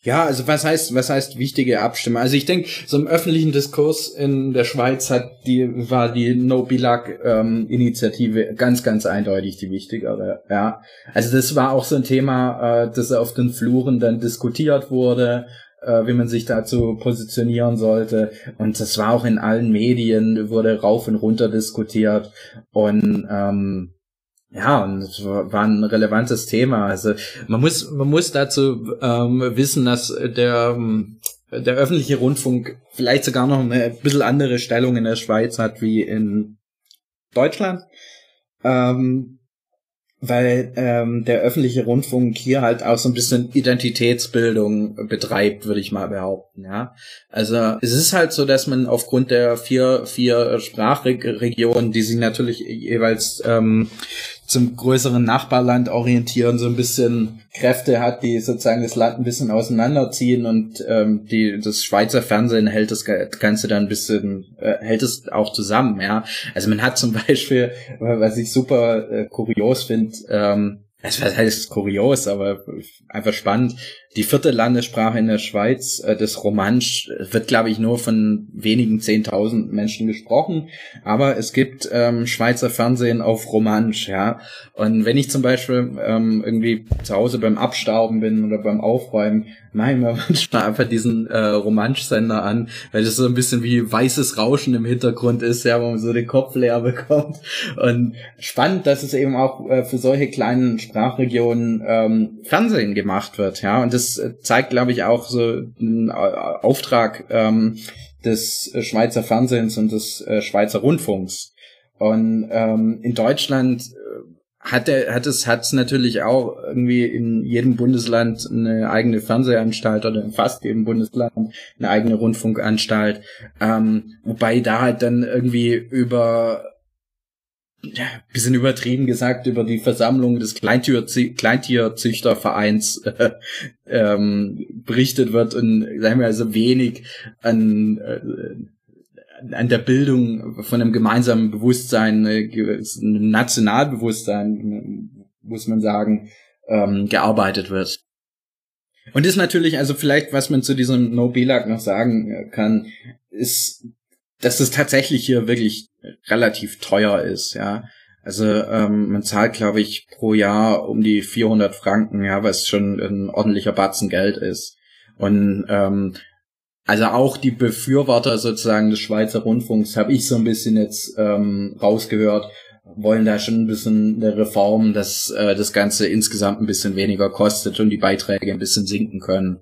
Ja, also was heißt, was heißt wichtige Abstimmung? Also ich denke, so im öffentlichen Diskurs in der Schweiz hat die, war die No Bilag ähm, Initiative ganz, ganz eindeutig die wichtigere. Ja, also das war auch so ein Thema, äh, das auf den Fluren dann diskutiert wurde äh, wie man sich dazu positionieren sollte. Und das war auch in allen Medien, wurde rauf und runter diskutiert. Und ähm, ja, und es war ein relevantes Thema. Also man muss, man muss dazu ähm, wissen, dass der der öffentliche Rundfunk vielleicht sogar noch eine bisschen andere Stellung in der Schweiz hat wie in Deutschland. Ähm, weil ähm, der öffentliche Rundfunk hier halt auch so ein bisschen Identitätsbildung betreibt, würde ich mal behaupten, ja. Also es ist halt so, dass man aufgrund der vier vier Sprachregionen, die sich natürlich jeweils ähm, zum größeren Nachbarland orientieren, so ein bisschen Kräfte hat, die sozusagen das Land ein bisschen auseinanderziehen und ähm, die das Schweizer Fernsehen hält das Ganze dann ein bisschen, äh, hält es auch zusammen, ja. Also man hat zum Beispiel, was ich super äh, kurios finde, ähm, es heißt kurios, aber einfach spannend. Die vierte Landessprache in der Schweiz, äh, das Romansch, wird, glaube ich, nur von wenigen zehntausend Menschen gesprochen. Aber es gibt ähm, Schweizer Fernsehen auf Romansch, ja. Und wenn ich zum Beispiel ähm, irgendwie zu Hause beim Abstauben bin oder beim Aufräumen, ich mir manchmal einfach diesen äh, Romansch-Sender an, weil das so ein bisschen wie weißes Rauschen im Hintergrund ist, ja, wo man so den Kopf leer bekommt. Und spannend, dass es eben auch äh, für solche kleinen Sprachregionen ähm, Fernsehen gemacht wird, ja. Und das äh, zeigt, glaube ich, auch so einen äh, Auftrag ähm, des äh, Schweizer Fernsehens und des äh, Schweizer Rundfunks. Und ähm, in Deutschland hat er hat es hat es natürlich auch irgendwie in jedem Bundesland eine eigene Fernsehanstalt oder in fast jedem Bundesland eine eigene Rundfunkanstalt ähm, wobei da halt dann irgendwie über ja, bisschen übertrieben gesagt über die Versammlung des Kleintier Kleintierzüchtervereins äh, ähm, berichtet wird und sagen wir also wenig an äh, an der Bildung von einem gemeinsamen Bewusstsein, äh, einem Nationalbewusstsein, muss man sagen, ähm, gearbeitet wird. Und ist natürlich, also vielleicht, was man zu diesem No Belag noch sagen äh, kann, ist, dass es tatsächlich hier wirklich relativ teuer ist, ja. Also ähm, man zahlt, glaube ich, pro Jahr um die 400 Franken, ja, was schon ein ordentlicher Batzen Geld ist. Und ähm, also auch die Befürworter sozusagen des Schweizer Rundfunks habe ich so ein bisschen jetzt ähm, rausgehört, wollen da schon ein bisschen eine Reform, dass äh, das Ganze insgesamt ein bisschen weniger kostet und die Beiträge ein bisschen sinken können.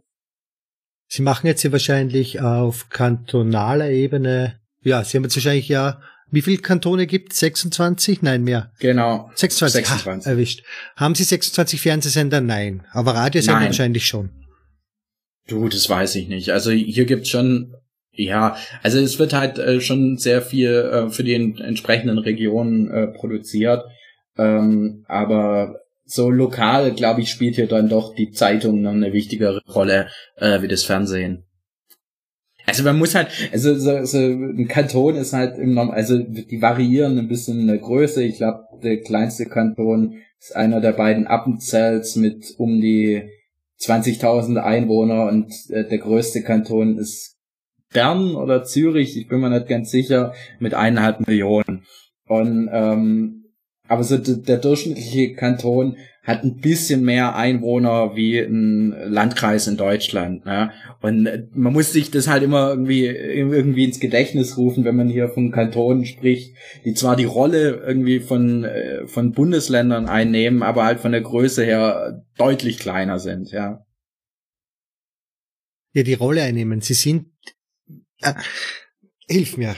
Sie machen jetzt hier wahrscheinlich auf kantonaler Ebene, ja, Sie haben jetzt wahrscheinlich ja, wie viele Kantone gibt 26? Nein, mehr. Genau. 26, 26. Ha, erwischt. Haben Sie 26 Fernsehsender? Nein. Aber Radiosender wahrscheinlich schon. Du, das weiß ich nicht. Also hier gibt's schon, ja, also es wird halt äh, schon sehr viel äh, für die entsprechenden Regionen äh, produziert. Ähm, aber so lokal, glaube ich, spielt hier dann doch die Zeitung noch eine wichtigere Rolle äh, wie das Fernsehen. Also man muss halt, also so, so ein Kanton ist halt im Norm also die variieren ein bisschen in der Größe. Ich glaube, der kleinste Kanton ist einer der beiden Appenzells mit um die 20.000 Einwohner und äh, der größte Kanton ist Bern oder Zürich, ich bin mir nicht ganz sicher, mit eineinhalb Millionen. Und ähm, aber so der durchschnittliche Kanton hat ein bisschen mehr Einwohner wie ein Landkreis in Deutschland. Ne? Und man muss sich das halt immer irgendwie, irgendwie ins Gedächtnis rufen, wenn man hier von Kantonen spricht, die zwar die Rolle irgendwie von, äh, von Bundesländern einnehmen, aber halt von der Größe her deutlich kleiner sind, ja. Ja, die Rolle einnehmen. Sie sind, äh, Hilf mir.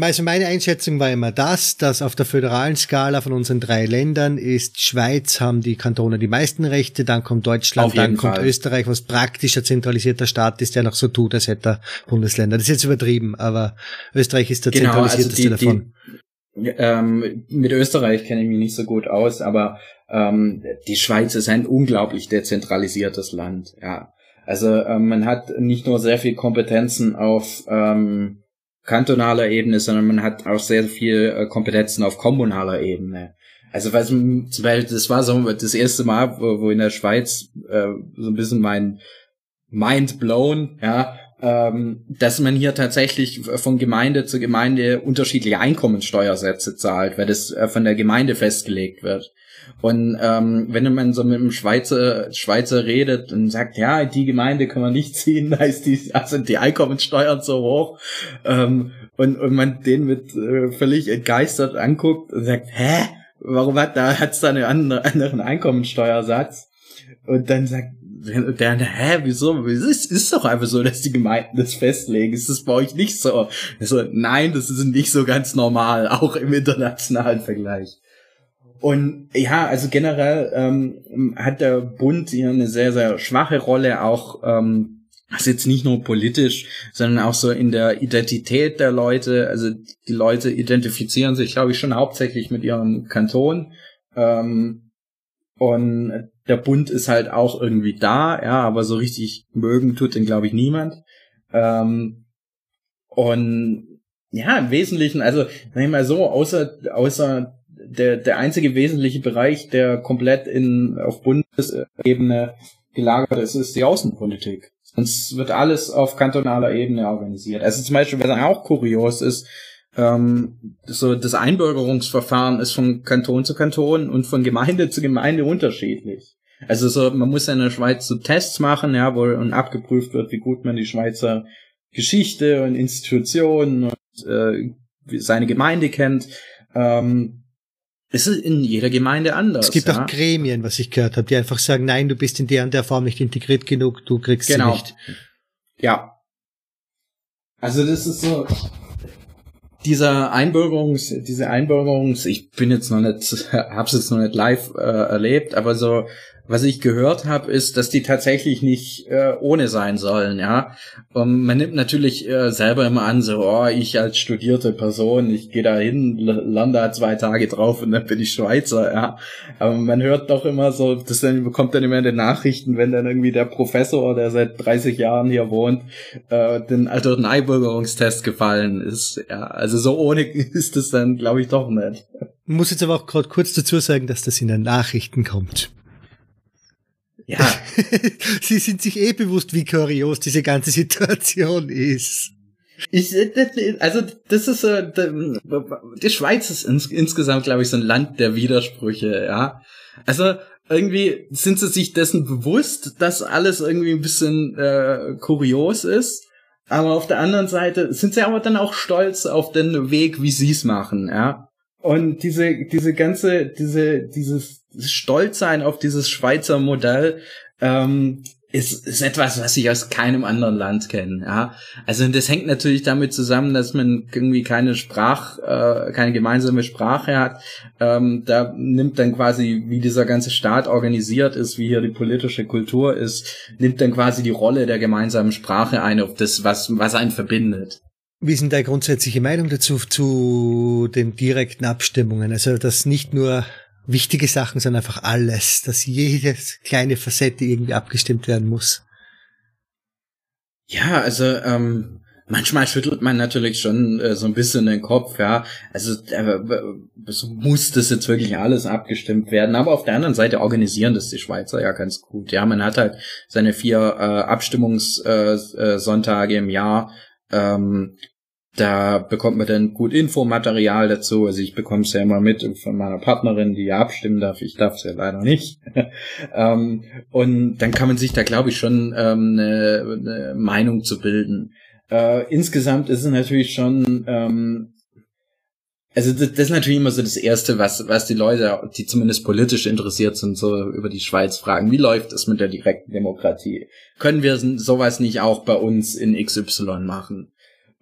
Also meine Einschätzung war immer das, dass auf der föderalen Skala von unseren drei Ländern ist Schweiz haben die Kantone die meisten Rechte, dann kommt Deutschland, dann kommt Fall. Österreich, was praktisch ein zentralisierter Staat ist, der noch so tut, als hätte er Bundesländer. Das ist jetzt übertrieben, aber Österreich ist der genau, also zentralisierteste also die, davon. Die, ähm, mit Österreich kenne ich mich nicht so gut aus, aber ähm, die Schweiz ist ein unglaublich dezentralisiertes Land, ja. Also ähm, man hat nicht nur sehr viel Kompetenzen auf ähm, kantonaler Ebene, sondern man hat auch sehr viel äh, Kompetenzen auf kommunaler Ebene. Also was zum Beispiel, das war so das erste Mal, wo, wo in der Schweiz äh, so ein bisschen mein Mind blown, ja, ähm, dass man hier tatsächlich von Gemeinde zu Gemeinde unterschiedliche Einkommensteuersätze zahlt, weil das äh, von der Gemeinde festgelegt wird. Und ähm, wenn man so mit einem Schweizer Schweizer redet und sagt, ja, die Gemeinde kann man nicht ziehen, da ist die, also die Einkommensteuern so hoch, ähm, und, und man den mit äh, völlig entgeistert anguckt und sagt, hä? Warum hat da hat's da einen andere, anderen Einkommensteuersatz? Und dann sagt der, hä, wieso? Es ist, ist doch einfach so, dass die Gemeinden das festlegen. Ist das bei euch nicht so? Also, nein, das ist nicht so ganz normal, auch im internationalen Vergleich. Und ja, also generell ähm, hat der Bund hier eine sehr, sehr schwache Rolle, auch ähm, also jetzt nicht nur politisch, sondern auch so in der Identität der Leute. Also die Leute identifizieren sich, glaube ich, schon hauptsächlich mit ihrem Kanton. Ähm, und der Bund ist halt auch irgendwie da, ja, aber so richtig mögen tut den, glaube ich, niemand. Ähm, und ja, im Wesentlichen, also, sag ich mal so, außer, außer der, der einzige wesentliche Bereich, der komplett in, auf Bundesebene gelagert ist, ist die Außenpolitik. Sonst wird alles auf kantonaler Ebene organisiert. Also zum Beispiel, was auch kurios ist, ähm, so das Einbürgerungsverfahren ist von Kanton zu Kanton und von Gemeinde zu Gemeinde unterschiedlich. Also so, man muss in der Schweiz so Tests machen, ja, wo und abgeprüft wird, wie gut man die Schweizer Geschichte und Institutionen und äh, seine Gemeinde kennt. Ähm, es ist in jeder Gemeinde anders. Es gibt ja? auch Gremien, was ich gehört habe, die einfach sagen, nein, du bist in der und der Form nicht integriert genug, du kriegst genau. sie nicht. Ja. Also das ist so dieser Einbürgerungs, diese Einbürgerungs, ich bin jetzt noch nicht, hab's jetzt noch nicht live äh, erlebt, aber so was ich gehört habe, ist, dass die tatsächlich nicht äh, ohne sein sollen, ja. Und man nimmt natürlich äh, selber immer an, so, oh, ich als studierte Person, ich gehe da hin, lande da zwei Tage drauf und dann bin ich Schweizer, ja. Aber man hört doch immer so, das dann bekommt dann immer in den Nachrichten, wenn dann irgendwie der Professor, der seit 30 Jahren hier wohnt, äh, den alten Einbürgerungstest gefallen ist, ja. Also so ohne ist es dann, glaube ich, doch nicht. Ich muss jetzt aber auch gerade kurz dazu sagen, dass das in den Nachrichten kommt. Ja. Sie sind sich eh bewusst, wie kurios diese ganze Situation ist. Ich, also das ist äh, die Schweiz ist ins, insgesamt, glaube ich, so ein Land der Widersprüche, ja. Also irgendwie sind sie sich dessen bewusst, dass alles irgendwie ein bisschen äh, kurios ist. Aber auf der anderen Seite sind sie aber dann auch stolz auf den Weg, wie sie es machen, ja. Und diese, diese ganze, diese, dieses Stolzsein auf dieses Schweizer Modell, ähm, ist, ist etwas, was ich aus keinem anderen Land kenne. Ja, also das hängt natürlich damit zusammen, dass man irgendwie keine Sprach, äh, keine gemeinsame Sprache hat. Ähm, da nimmt dann quasi, wie dieser ganze Staat organisiert ist, wie hier die politische Kultur ist, nimmt dann quasi die Rolle der gemeinsamen Sprache ein, auf das, was was einen verbindet. Wie denn deine grundsätzliche Meinung dazu, zu den direkten Abstimmungen? Also, dass nicht nur wichtige Sachen, sondern einfach alles, dass jede kleine Facette irgendwie abgestimmt werden muss. Ja, also, ähm, manchmal schüttelt man natürlich schon äh, so ein bisschen den Kopf, ja. Also äh, muss das jetzt wirklich alles abgestimmt werden. Aber auf der anderen Seite organisieren das die Schweizer ja ganz gut. Ja, man hat halt seine vier äh, Abstimmungssonntage äh, äh, im Jahr. Ähm, da bekommt man dann gut Infomaterial dazu. Also ich bekomme es ja immer mit von meiner Partnerin, die ja abstimmen darf. Ich darf es ja leider nicht. ähm, und dann kann man sich da, glaube ich, schon ähm, eine, eine Meinung zu bilden. Äh, insgesamt ist es natürlich schon, ähm, also das, das, ist natürlich immer so das Erste, was, was die Leute, die zumindest politisch interessiert sind, so über die Schweiz fragen. Wie läuft es mit der direkten Demokratie? Können wir sowas nicht auch bei uns in XY machen?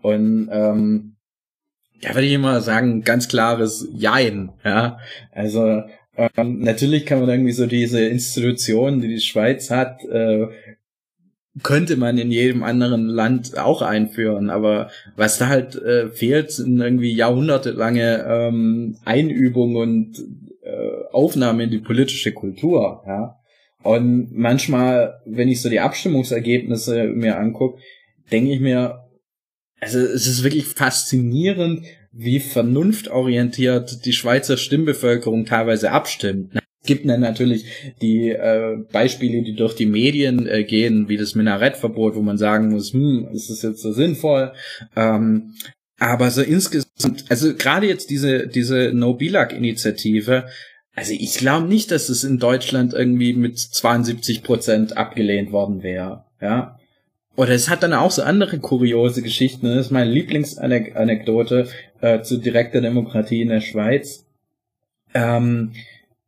Und ähm, da würde ich immer sagen, ganz klares Jein. Ja, also ähm, natürlich kann man irgendwie so diese Institutionen, die die Schweiz hat, äh, könnte man in jedem anderen Land auch einführen, aber was da halt äh, fehlt, sind irgendwie jahrhundertelange ähm, Einübung und äh, Aufnahme in die politische Kultur, ja. Und manchmal, wenn ich so die Abstimmungsergebnisse mir angucke, denke ich mir, also es ist wirklich faszinierend, wie vernunftorientiert die Schweizer Stimmbevölkerung teilweise abstimmt. Es gibt dann natürlich die äh, Beispiele, die durch die Medien äh, gehen, wie das Minarettverbot, wo man sagen muss, hm, ist das jetzt so sinnvoll? Ähm, aber so insgesamt, also gerade jetzt diese diese No Bilag Initiative, also ich glaube nicht, dass es in Deutschland irgendwie mit 72 Prozent abgelehnt worden wäre. Ja, oder es hat dann auch so andere kuriose Geschichten. Das ist meine Lieblingsanekdote äh, zu direkter Demokratie in der Schweiz. Ähm,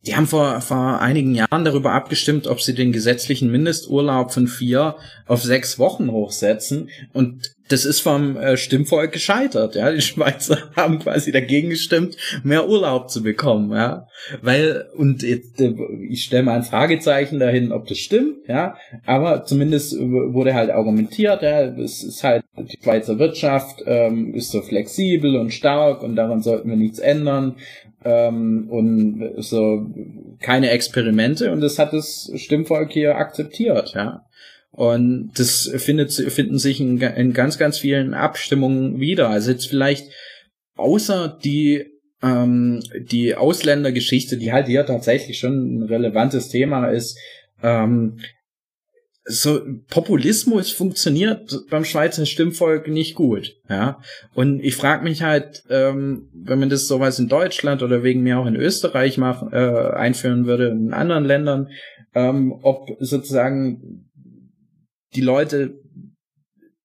die haben vor, vor einigen Jahren darüber abgestimmt, ob sie den gesetzlichen Mindesturlaub von vier auf sechs Wochen hochsetzen. Und das ist vom äh, Stimmvolk gescheitert. Ja, die Schweizer haben quasi dagegen gestimmt, mehr Urlaub zu bekommen. Ja, weil und jetzt, äh, ich stelle mal ein Fragezeichen dahin, ob das stimmt. Ja, aber zumindest wurde halt argumentiert. Ja, es ist halt die Schweizer Wirtschaft ähm, ist so flexibel und stark und daran sollten wir nichts ändern ähm, und so keine Experimente und das hat das Stimmvolk hier akzeptiert, ja. Und das findet, finden sich in, in ganz, ganz vielen Abstimmungen wieder. Also jetzt vielleicht außer die ähm, die Ausländergeschichte, die halt hier tatsächlich schon ein relevantes Thema ist, ähm, so Populismus funktioniert beim Schweizer Stimmvolk nicht gut, ja. Und ich frage mich halt, ähm, wenn man das sowas in Deutschland oder wegen mir auch in Österreich machen, äh, einführen würde, in anderen Ländern, ähm, ob sozusagen die Leute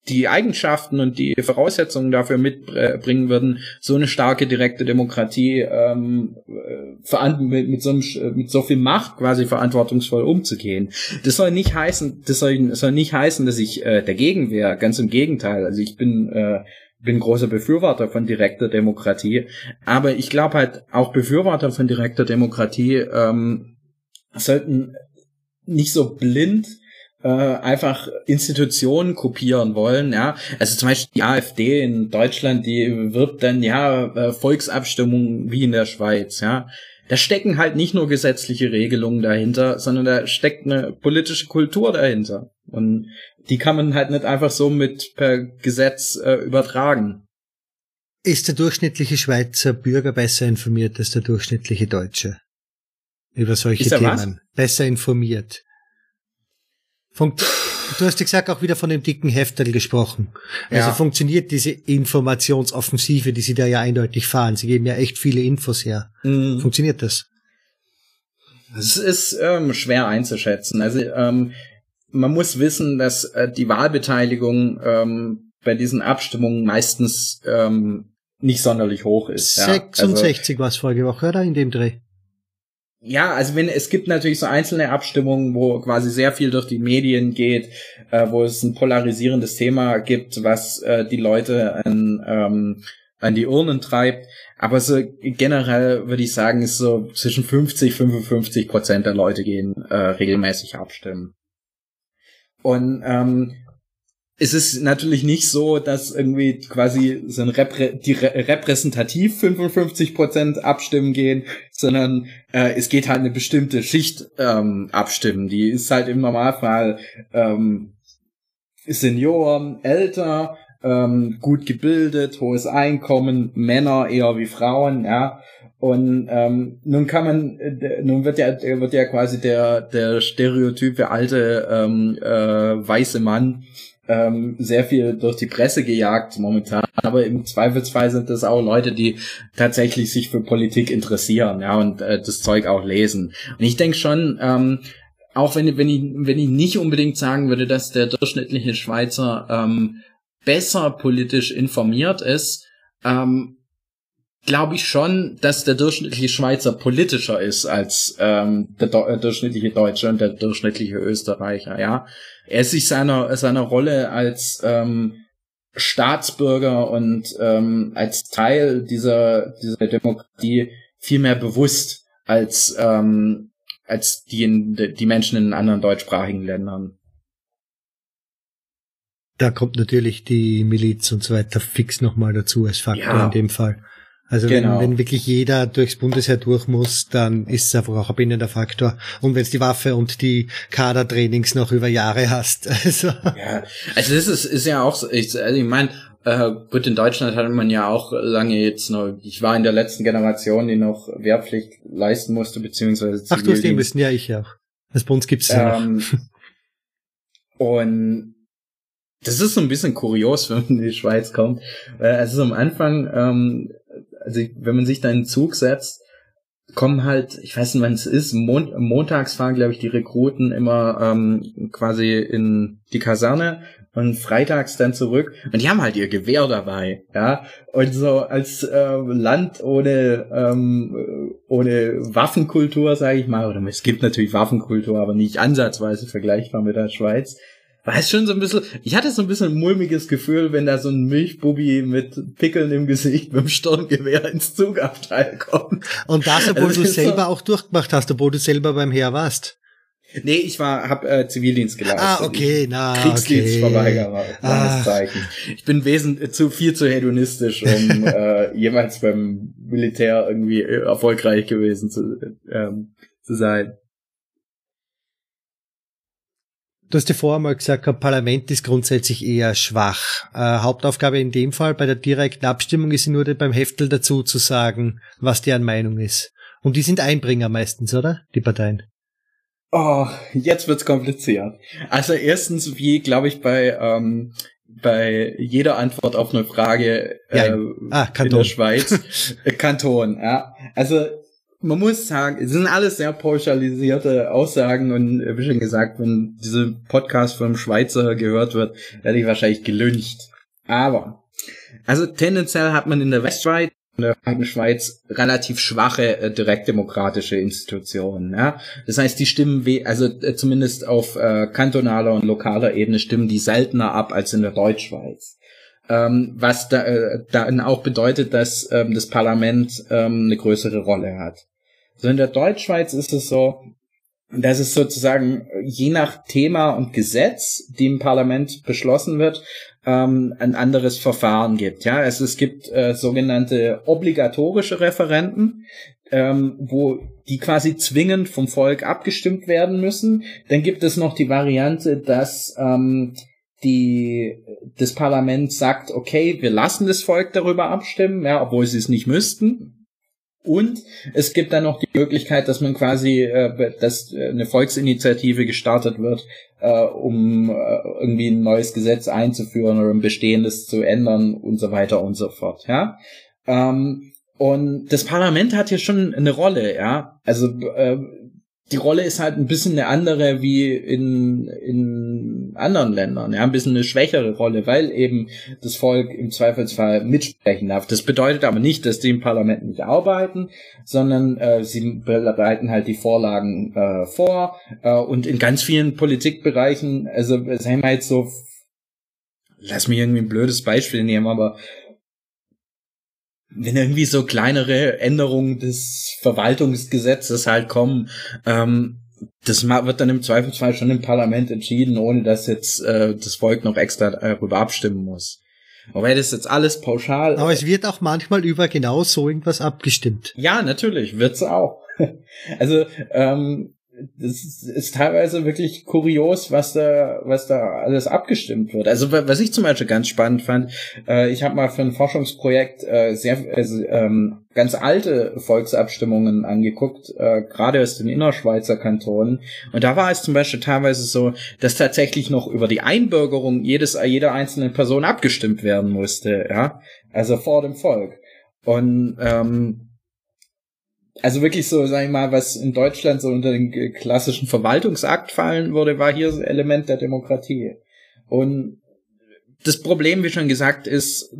die Eigenschaften und die Voraussetzungen dafür mitbringen würden, so eine starke direkte Demokratie ähm, äh, mit, mit, so einem, mit so viel Macht quasi verantwortungsvoll umzugehen. Das soll nicht heißen, das soll, soll nicht heißen, dass ich äh, dagegen wäre. Ganz im Gegenteil. Also ich bin äh, bin großer Befürworter von direkter Demokratie, aber ich glaube halt auch Befürworter von direkter Demokratie ähm, sollten nicht so blind äh, einfach Institutionen kopieren wollen, ja. Also zum Beispiel die AfD in Deutschland, die wirbt dann, ja, äh, Volksabstimmung wie in der Schweiz, ja. Da stecken halt nicht nur gesetzliche Regelungen dahinter, sondern da steckt eine politische Kultur dahinter. Und die kann man halt nicht einfach so mit per Gesetz äh, übertragen. Ist der durchschnittliche Schweizer Bürger besser informiert als der durchschnittliche Deutsche? Über solche Themen. Was? Besser informiert. Funkt du hast ja gesagt, auch wieder von dem dicken Heftel gesprochen. Also ja. funktioniert diese Informationsoffensive, die Sie da ja eindeutig fahren. Sie geben ja echt viele Infos her. Mhm. Funktioniert das? Es ist ähm, schwer einzuschätzen. Also ähm, man muss wissen, dass äh, die Wahlbeteiligung ähm, bei diesen Abstimmungen meistens ähm, nicht sonderlich hoch ist. 66 ja. also, war es vorige Woche, oder? In dem Dreh. Ja, also wenn es gibt natürlich so einzelne Abstimmungen, wo quasi sehr viel durch die Medien geht, äh, wo es ein polarisierendes Thema gibt, was äh, die Leute an, ähm, an die Urnen treibt. Aber so generell würde ich sagen, ist so zwischen 50 55 Prozent der Leute gehen äh, regelmäßig abstimmen. Und ähm, es ist natürlich nicht so, dass irgendwie quasi so ein Reprä die Re repräsentativ 55 Prozent abstimmen gehen, sondern äh, es geht halt eine bestimmte Schicht ähm, abstimmen. Die ist halt im Normalfall ähm, Senioren, älter, ähm, gut gebildet, hohes Einkommen, Männer eher wie Frauen, ja. Und ähm, nun kann man, äh, nun wird ja wird ja quasi der der stereotype alte ähm, äh, weiße Mann ähm, sehr viel durch die Presse gejagt momentan, aber im Zweifelsfall sind das auch Leute, die tatsächlich sich für Politik interessieren, ja, und äh, das Zeug auch lesen. Und ich denke schon, ähm, auch wenn, wenn ich wenn ich nicht unbedingt sagen würde, dass der durchschnittliche Schweizer ähm, besser politisch informiert ist, ähm, glaube ich schon, dass der durchschnittliche Schweizer politischer ist als ähm, der Do äh, durchschnittliche Deutsche und der durchschnittliche Österreicher. Ja, er ist sich seiner seiner Rolle als ähm, Staatsbürger und ähm, als Teil dieser dieser Demokratie viel mehr bewusst als ähm, als die die Menschen in anderen deutschsprachigen Ländern. Da kommt natürlich die Miliz und so weiter fix nochmal dazu als Faktor ja. in dem Fall. Also genau. wenn, wenn wirklich jeder durchs Bundesheer durch muss, dann ist es einfach auch ein bindender Faktor. Und wenn es die Waffe und die Kadertrainings noch über Jahre hast. Also. Ja, also das ist, ist ja auch so, ich, also ich meine, äh, gut, in Deutschland hat man ja auch lange jetzt noch, ich war in der letzten Generation, die noch Wehrpflicht leisten musste, beziehungsweise Ach, du hast den wissen, ja, ich auch. Das bei uns gibt's ja ähm, Und das ist so ein bisschen kurios, wenn man in die Schweiz kommt. Also am Anfang ähm, also wenn man sich da in den Zug setzt, kommen halt, ich weiß nicht, wann es ist, Mon montags fahren, glaube ich, die Rekruten immer ähm, quasi in die Kaserne und freitags dann zurück. Und die haben halt ihr Gewehr dabei, ja. Und so als äh, Land ohne ähm, ohne Waffenkultur, sage ich mal, oder es gibt natürlich Waffenkultur, aber nicht ansatzweise vergleichbar mit der Schweiz war es schon so ein bisschen, ich hatte so ein bisschen ein mulmiges Gefühl, wenn da so ein Milchbubi mit Pickeln im Gesicht mit dem Sturmgewehr ins Zugabteil kommt. Und das, obwohl also, du selber auch durchgemacht hast, obwohl du selber beim Heer warst. Nee, ich war, hab äh, Zivildienst geleistet. Ah, okay, na, Kriegsdienstverweigerer, okay. ah. Zeichen. Ich bin wesentlich zu viel zu hedonistisch, um äh, jemals beim Militär irgendwie erfolgreich gewesen zu, ähm, zu sein. Du hast ja vorher mal gesagt, ein Parlament ist grundsätzlich eher schwach. Äh, Hauptaufgabe in dem Fall bei der direkten Abstimmung ist nur beim Heftel dazu zu sagen, was deren Meinung ist. Und die sind Einbringer meistens, oder? Die Parteien. Oh, jetzt wird's kompliziert. Also erstens, wie glaube ich bei ähm, bei jeder Antwort auf eine Frage äh, ja. ah, in der Schweiz Kanton. Ja, also man muss sagen, es sind alles sehr pauschalisierte Aussagen und wie schon gesagt, wenn diese Podcast vom Schweizer gehört wird, werde ich wahrscheinlich gelüncht. Aber, also tendenziell hat man in der Westschweiz in der Franken Schweiz relativ schwache äh, direktdemokratische Institutionen. Ja? Das heißt, die stimmen, we also äh, zumindest auf äh, kantonaler und lokaler Ebene stimmen die seltener ab als in der Deutschschweiz. Ähm, was da, äh, dann auch bedeutet, dass ähm, das Parlament ähm, eine größere Rolle hat. So in der Deutschschweiz ist es so, dass es sozusagen je nach Thema und Gesetz, die im Parlament beschlossen wird, ähm, ein anderes Verfahren gibt. Ja, also es gibt äh, sogenannte obligatorische Referenten, ähm, wo die quasi zwingend vom Volk abgestimmt werden müssen. Dann gibt es noch die Variante, dass ähm, die das Parlament sagt, okay, wir lassen das Volk darüber abstimmen, ja, obwohl sie es nicht müssten. Und es gibt dann noch die Möglichkeit, dass man quasi, äh, dass äh, eine Volksinitiative gestartet wird, äh, um irgendwie ein neues Gesetz einzuführen oder ein bestehendes zu ändern und so weiter und so fort. Ja. Ähm, und das Parlament hat hier schon eine Rolle, ja. Also die Rolle ist halt ein bisschen eine andere wie in, in anderen Ländern, ja, ein bisschen eine schwächere Rolle, weil eben das Volk im Zweifelsfall mitsprechen darf. Das bedeutet aber nicht, dass die im Parlament nicht arbeiten, sondern äh, sie bereiten halt die Vorlagen äh, vor äh, und in ganz vielen Politikbereichen, also sagen wir jetzt so, lass mich irgendwie ein blödes Beispiel nehmen, aber wenn irgendwie so kleinere Änderungen des Verwaltungsgesetzes halt kommen, ähm, das wird dann im Zweifelsfall schon im Parlament entschieden, ohne dass jetzt äh, das Volk noch extra darüber abstimmen muss. Aber das ist jetzt alles pauschal. Aber es wird auch manchmal über genau so irgendwas abgestimmt. Ja, natürlich, wird's auch. Also ähm, das ist, teilweise wirklich kurios, was da, was da alles abgestimmt wird. Also was ich zum Beispiel ganz spannend fand, äh, ich habe mal für ein Forschungsprojekt äh, sehr ähm, ganz alte Volksabstimmungen angeguckt, äh, gerade aus den Innerschweizer Kantonen. Und da war es zum Beispiel teilweise so, dass tatsächlich noch über die Einbürgerung jedes jeder einzelnen Person abgestimmt werden musste, ja, also vor dem Volk. Und ähm, also wirklich so, sag ich mal, was in Deutschland so unter den klassischen Verwaltungsakt fallen würde, war hier so Element der Demokratie. Und das Problem, wie schon gesagt, ist,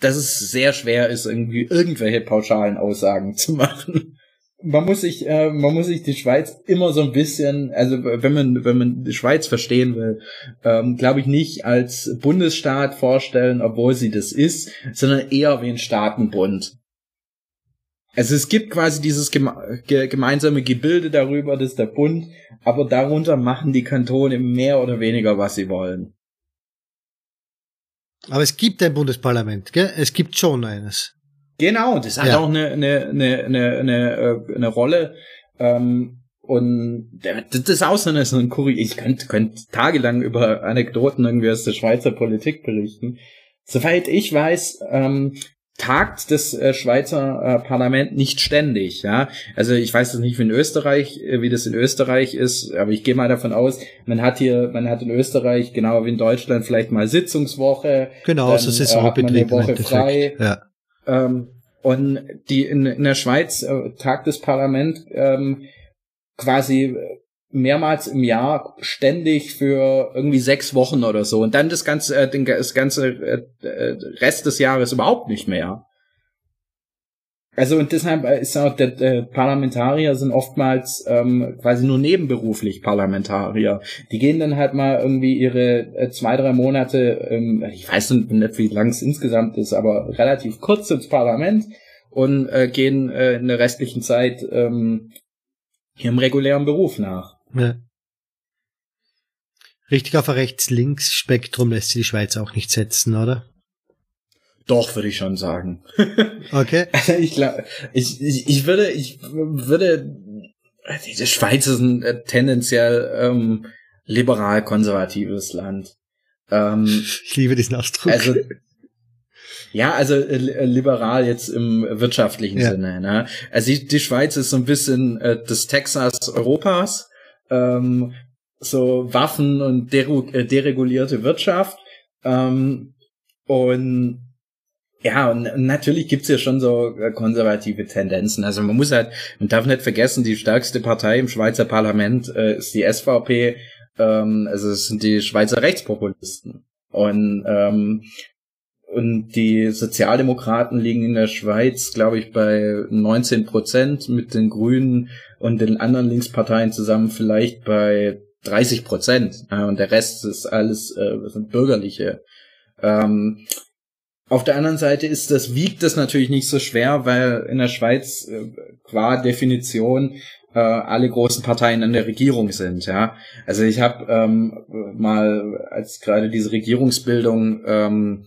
dass es sehr schwer ist, irgendwie irgendwelche pauschalen Aussagen zu machen. Man muss sich, äh, man muss sich die Schweiz immer so ein bisschen, also wenn man, wenn man die Schweiz verstehen will, ähm, glaube ich nicht als Bundesstaat vorstellen, obwohl sie das ist, sondern eher wie ein Staatenbund. Also es gibt quasi dieses geme ge gemeinsame Gebilde darüber, das ist der Bund, aber darunter machen die Kantone mehr oder weniger, was sie wollen. Aber es gibt ein Bundesparlament, gell? Es gibt schon eines. Genau, das hat ja. auch eine, eine, eine, eine, eine, äh, eine Rolle. Ähm, und das ist auch so eine, so ein Kuri ich könnte, könnte tagelang über Anekdoten irgendwie aus der Schweizer Politik berichten. Soweit ich weiß, ähm, tagt das äh, Schweizer äh, Parlament nicht ständig, ja. Also ich weiß das nicht wie in Österreich, äh, wie das in Österreich ist, aber ich gehe mal davon aus, man hat hier, man hat in Österreich genau wie in Deutschland vielleicht mal Sitzungswoche, genau, dann, so ist äh, Woche frei. Ja. Ähm, und die in, in der Schweiz äh, tagt das Parlament ähm, quasi mehrmals im Jahr ständig für irgendwie sechs Wochen oder so und dann das ganze äh, den, das ganze äh, äh, Rest des Jahres überhaupt nicht mehr. Also und deshalb ist auch der, der Parlamentarier sind oftmals ähm, quasi nur nebenberuflich Parlamentarier. Die gehen dann halt mal irgendwie ihre äh, zwei drei Monate, ähm, ich weiß nicht wie lang es insgesamt ist, aber relativ kurz ins Parlament und äh, gehen äh, in der restlichen Zeit ähm, ihrem regulären Beruf nach. Ja. Richtig auf ein Rechts-Links-Spektrum lässt sich die Schweiz auch nicht setzen, oder? Doch, würde ich schon sagen. Okay. Also ich glaube, ich, ich, ich würde, ich würde, die Schweiz ist ein äh, tendenziell ähm, liberal-konservatives Land. Ähm, ich liebe diesen Ausdruck. Also, ja, also äh, liberal jetzt im wirtschaftlichen ja. Sinne. Ne? Also die, die Schweiz ist so ein bisschen äh, das Texas Europas ähm, so Waffen und äh, deregulierte Wirtschaft. Ähm, und ja, und natürlich gibt's ja schon so äh, konservative Tendenzen. Also man muss halt, man darf nicht vergessen, die stärkste Partei im Schweizer Parlament äh, ist die SVP, ähm, also es sind die Schweizer Rechtspopulisten. Und ähm, und die Sozialdemokraten liegen in der Schweiz, glaube ich, bei 19 Prozent mit den Grünen und den anderen Linksparteien zusammen vielleicht bei 30 Prozent. Und der Rest ist alles äh, sind bürgerliche. Ähm, auf der anderen Seite ist das, wiegt das natürlich nicht so schwer, weil in der Schweiz äh, qua Definition äh, alle großen Parteien in der Regierung sind. Ja, also ich habe ähm, mal, als gerade diese Regierungsbildung ähm,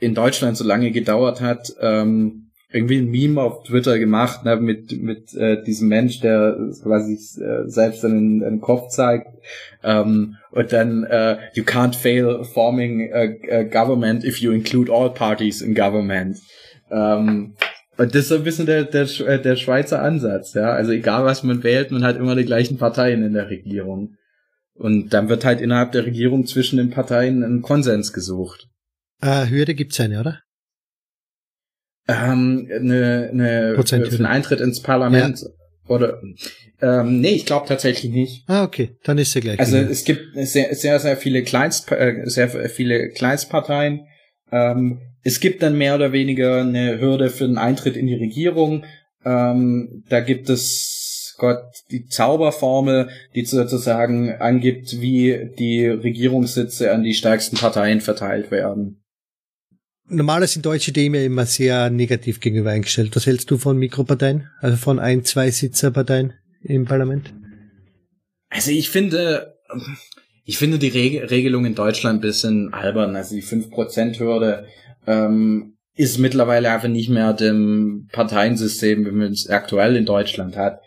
in Deutschland so lange gedauert hat, ähm, irgendwie ein Meme auf Twitter gemacht ne, mit mit äh, diesem Mensch, der quasi äh, selbst einen, einen Kopf zeigt ähm, und dann äh, you can't fail forming a, a government if you include all parties in government. Ähm, und das ist so ein bisschen der, der, äh, der Schweizer Ansatz, ja. Also egal was man wählt, man hat immer die gleichen Parteien in der Regierung. Und dann wird halt innerhalb der Regierung zwischen den Parteien ein Konsens gesucht. Äh, Hürde gibt's eine, oder? Ähm, eine, eine für einen Eintritt ins Parlament. Ja. Oder ähm, nee, ich glaube tatsächlich nicht. Ah, okay, dann ist sie gleich. Also wieder. es gibt sehr, sehr, sehr viele Kleinst, äh, sehr viele Kleinstparteien. Ähm, es gibt dann mehr oder weniger eine Hürde für den Eintritt in die Regierung. Ähm, da gibt es Gott die Zauberformel, die sozusagen angibt, wie die Regierungssitze an die stärksten Parteien verteilt werden. Normal sind deutsche Themen ja immer sehr negativ gegenüber eingestellt. Was hältst du von Mikroparteien? Also von ein, zwei Sitzerparteien im Parlament? Also ich finde, ich finde die Reg Regelung in Deutschland ein bisschen albern. Also die 5%-Hürde ähm, ist mittlerweile einfach nicht mehr dem Parteiensystem, wie man es aktuell in Deutschland hat,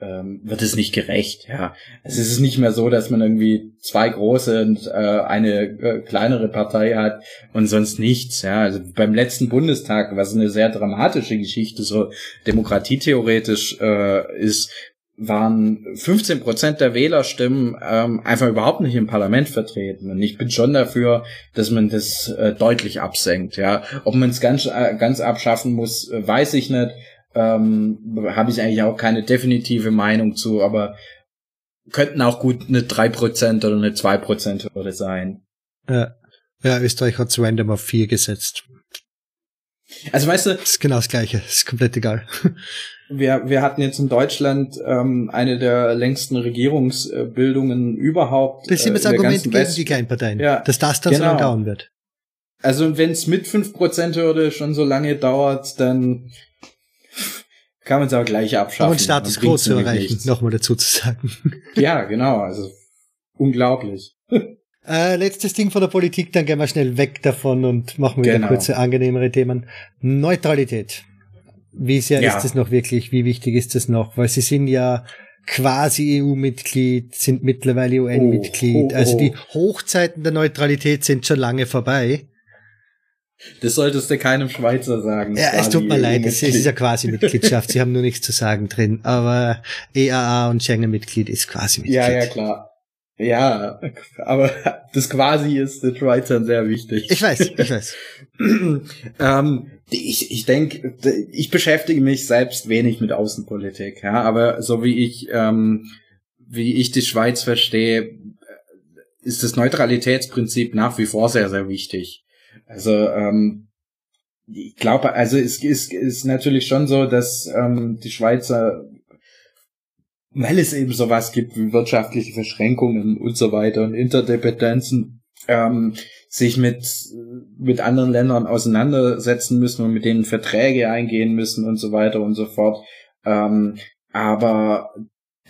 ähm, wird es nicht gerecht. Ja, es ist nicht mehr so, dass man irgendwie zwei große und äh, eine äh, kleinere Partei hat und sonst nichts. Ja, also beim letzten Bundestag, was eine sehr dramatische Geschichte so demokratietheoretisch äh, ist, waren 15 Prozent der Wählerstimmen ähm, einfach überhaupt nicht im Parlament vertreten. Und ich bin schon dafür, dass man das äh, deutlich absenkt. Ja, ob man es ganz äh, ganz abschaffen muss, äh, weiß ich nicht. Ähm, Habe ich eigentlich auch keine definitive Meinung zu, aber könnten auch gut eine drei Prozent oder eine zwei Prozent Hürde sein. Ja. ja, Österreich hat random auf vier gesetzt. Also weißt du, das ist genau das Gleiche, ist komplett egal. wir, wir hatten jetzt in Deutschland ähm, eine der längsten Regierungsbildungen überhaupt. Das ist immer das Argument gegen West die Kleinparteien, ja, dass das dann genau. so lange dauern wird. Also wenn es mit 5% Hürde schon so lange dauert, dann kann man es auch gleich abschaffen. Um Status Quo zu erreichen, nochmal dazu zu sagen. Ja, genau, also unglaublich. Äh, letztes Ding von der Politik, dann gehen wir schnell weg davon und machen wieder genau. kurze, angenehmere Themen. Neutralität. Wie sehr ja. ist es noch wirklich? Wie wichtig ist es noch? Weil sie sind ja quasi EU-Mitglied, sind mittlerweile UN-Mitglied. Oh, oh, also die oh. Hochzeiten der Neutralität sind schon lange vorbei. Das solltest du keinem Schweizer sagen. Ja, es tut mir leid, es ist ja quasi Mitgliedschaft. Sie haben nur nichts zu sagen drin. Aber EAA und Schengen-Mitglied ist quasi Mitglied. Ja, ja, klar. Ja, aber das quasi ist den Schweizern sehr wichtig. Ich weiß, ich weiß. ähm, ich ich denke, ich beschäftige mich selbst wenig mit Außenpolitik, ja, aber so wie ich, ähm, wie ich die Schweiz verstehe, ist das Neutralitätsprinzip nach wie vor sehr, sehr wichtig. Also, ähm, ich glaube, also es ist, ist natürlich schon so, dass ähm, die Schweizer weil es eben sowas gibt wie wirtschaftliche Verschränkungen und so weiter und Interdependenzen, ähm, sich mit, mit anderen Ländern auseinandersetzen müssen und mit denen Verträge eingehen müssen und so weiter und so fort. Ähm, aber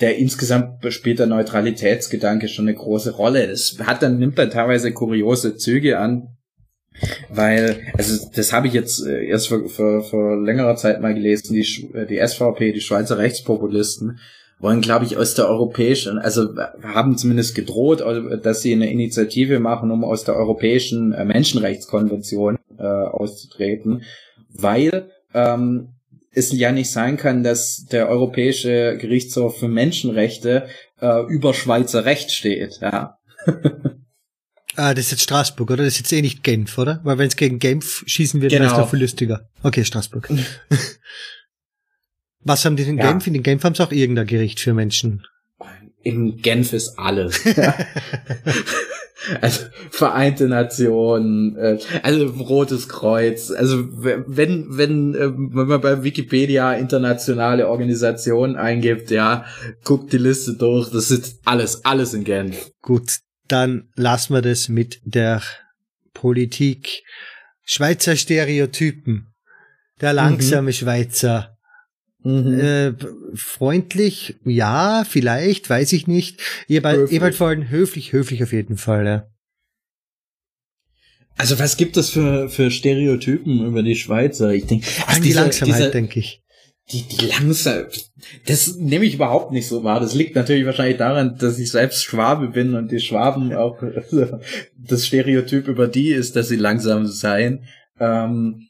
der insgesamt spielt der Neutralitätsgedanke schon eine große Rolle. Es hat dann, nimmt dann teilweise kuriose Züge an, weil, also das habe ich jetzt äh, erst vor, vor, vor längerer Zeit mal gelesen, die, die SVP, die Schweizer Rechtspopulisten, wollen, glaube ich, aus der europäischen, also haben zumindest gedroht, dass sie eine Initiative machen, um aus der europäischen äh, Menschenrechtskonvention äh, auszutreten, weil ähm, es ja nicht sein kann, dass der Europäische Gerichtshof für Menschenrechte äh, über Schweizer Recht steht. Ja. Ah, das ist jetzt Straßburg, oder? Das ist jetzt eh nicht Genf, oder? Weil wenn es gegen Genf schießen würde, genau. wäre es doch viel lustiger. Okay, Straßburg. Was haben die in ja. Genf? In Genf haben sie auch irgendein Gericht für Menschen. In Genf ist alles. also Vereinte Nationen, äh, also Rotes Kreuz. Also wenn wenn äh, wenn man bei Wikipedia internationale Organisationen eingibt, ja, guckt die Liste durch. Das ist alles alles in Genf. Gut, dann lassen wir das mit der Politik. Schweizer Stereotypen. Der langsame mhm. Schweizer Mhm. Äh, freundlich, ja, vielleicht, weiß ich nicht. Ihr vor allem höflich, höflich auf jeden Fall, ja. Also was gibt es für, für Stereotypen über die Schweizer? Ich denke, also die Langsamkeit, denke ich. Die, die langsam, das nehme ich überhaupt nicht so wahr. Das liegt natürlich wahrscheinlich daran, dass ich selbst Schwabe bin und die Schwaben auch also, das Stereotyp über die ist, dass sie langsam seien. Ähm,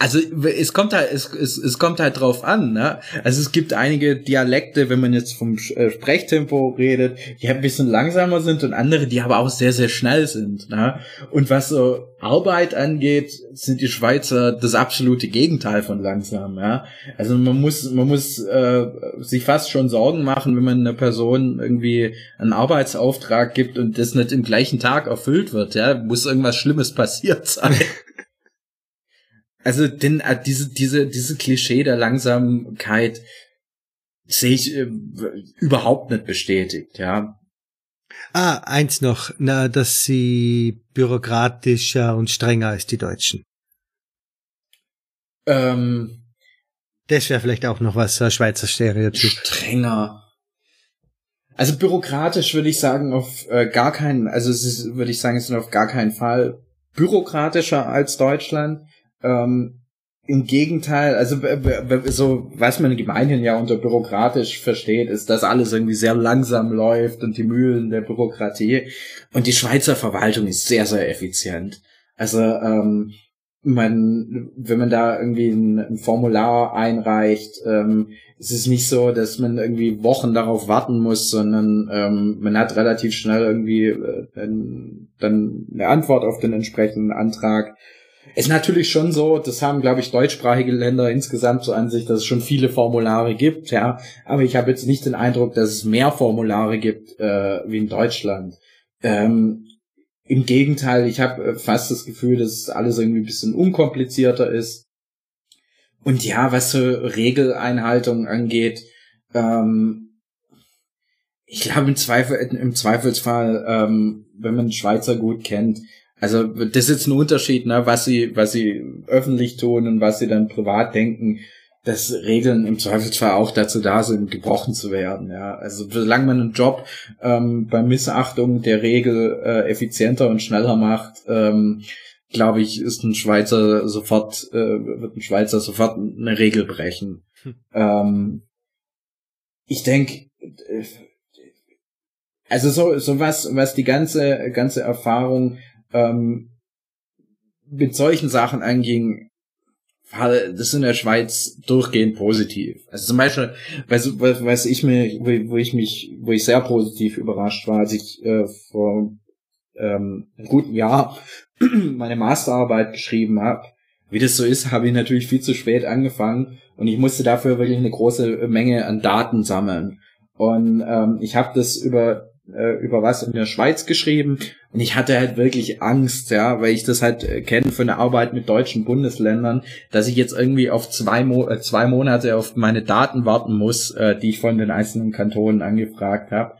also es kommt halt, es, es, es kommt halt drauf an, ne? Also es gibt einige Dialekte, wenn man jetzt vom äh, Sprechtempo redet, die ein bisschen langsamer sind und andere, die aber auch sehr, sehr schnell sind. Ne? Und was so Arbeit angeht, sind die Schweizer das absolute Gegenteil von langsam, ja. Also man muss, man muss äh, sich fast schon Sorgen machen, wenn man einer Person irgendwie einen Arbeitsauftrag gibt und das nicht im gleichen Tag erfüllt wird, ja. Muss irgendwas Schlimmes passiert sein. Also denn äh, diese diese diese Klischee der Langsamkeit sehe ich äh, überhaupt nicht bestätigt, ja. Ah, eins noch, na, dass sie bürokratischer und strenger als die Deutschen. Ähm, das wäre vielleicht auch noch was, ein Schweizer Stereotyp. Strenger. Also bürokratisch würde ich sagen auf äh, gar keinen, also es ist, würde ich sagen, es ist auf gar keinen Fall bürokratischer als Deutschland. Ähm, Im Gegenteil, also so was man gemeinhin ja unter bürokratisch versteht, ist, dass alles irgendwie sehr langsam läuft und die Mühlen der Bürokratie. Und die Schweizer Verwaltung ist sehr, sehr effizient. Also ähm, man, wenn man da irgendwie ein, ein Formular einreicht, ähm, ist es nicht so, dass man irgendwie Wochen darauf warten muss, sondern ähm, man hat relativ schnell irgendwie äh, dann eine Antwort auf den entsprechenden Antrag. Ist natürlich schon so, das haben, glaube ich, deutschsprachige Länder insgesamt so an sich, dass es schon viele Formulare gibt, ja. Aber ich habe jetzt nicht den Eindruck, dass es mehr Formulare gibt äh, wie in Deutschland. Ähm, Im Gegenteil, ich habe äh, fast das Gefühl, dass alles irgendwie ein bisschen unkomplizierter ist. Und ja, was so Regeleinhaltung angeht, ähm, ich glaube im Zweifel, im Zweifelsfall, ähm, wenn man Schweizer gut kennt, also das ist jetzt ein Unterschied, ne, was sie, was sie öffentlich tun und was sie dann privat denken, dass Regeln im Zweifelsfall auch dazu da sind, gebrochen zu werden. Ja, also solange man einen Job ähm, bei Missachtung der Regel äh, effizienter und schneller macht, ähm, glaube ich, ist ein Schweizer sofort äh, wird ein Schweizer sofort eine Regel brechen. Hm. Ähm, ich denke, äh, also so so was was die ganze ganze Erfahrung ähm, mit solchen Sachen anging, das ist in der Schweiz durchgehend positiv. Also zum Beispiel, was, was ich mir, wo, ich mich, wo ich sehr positiv überrascht war, als ich äh, vor ähm, einem guten Jahr meine Masterarbeit geschrieben habe. Wie das so ist, habe ich natürlich viel zu spät angefangen und ich musste dafür wirklich eine große Menge an Daten sammeln. Und ähm, ich habe das über äh, über was in der Schweiz geschrieben und ich hatte halt wirklich Angst, ja, weil ich das halt äh, kenne von der Arbeit mit deutschen Bundesländern, dass ich jetzt irgendwie auf zwei, Mo äh, zwei Monate auf meine Daten warten muss, äh, die ich von den einzelnen Kantonen angefragt habe.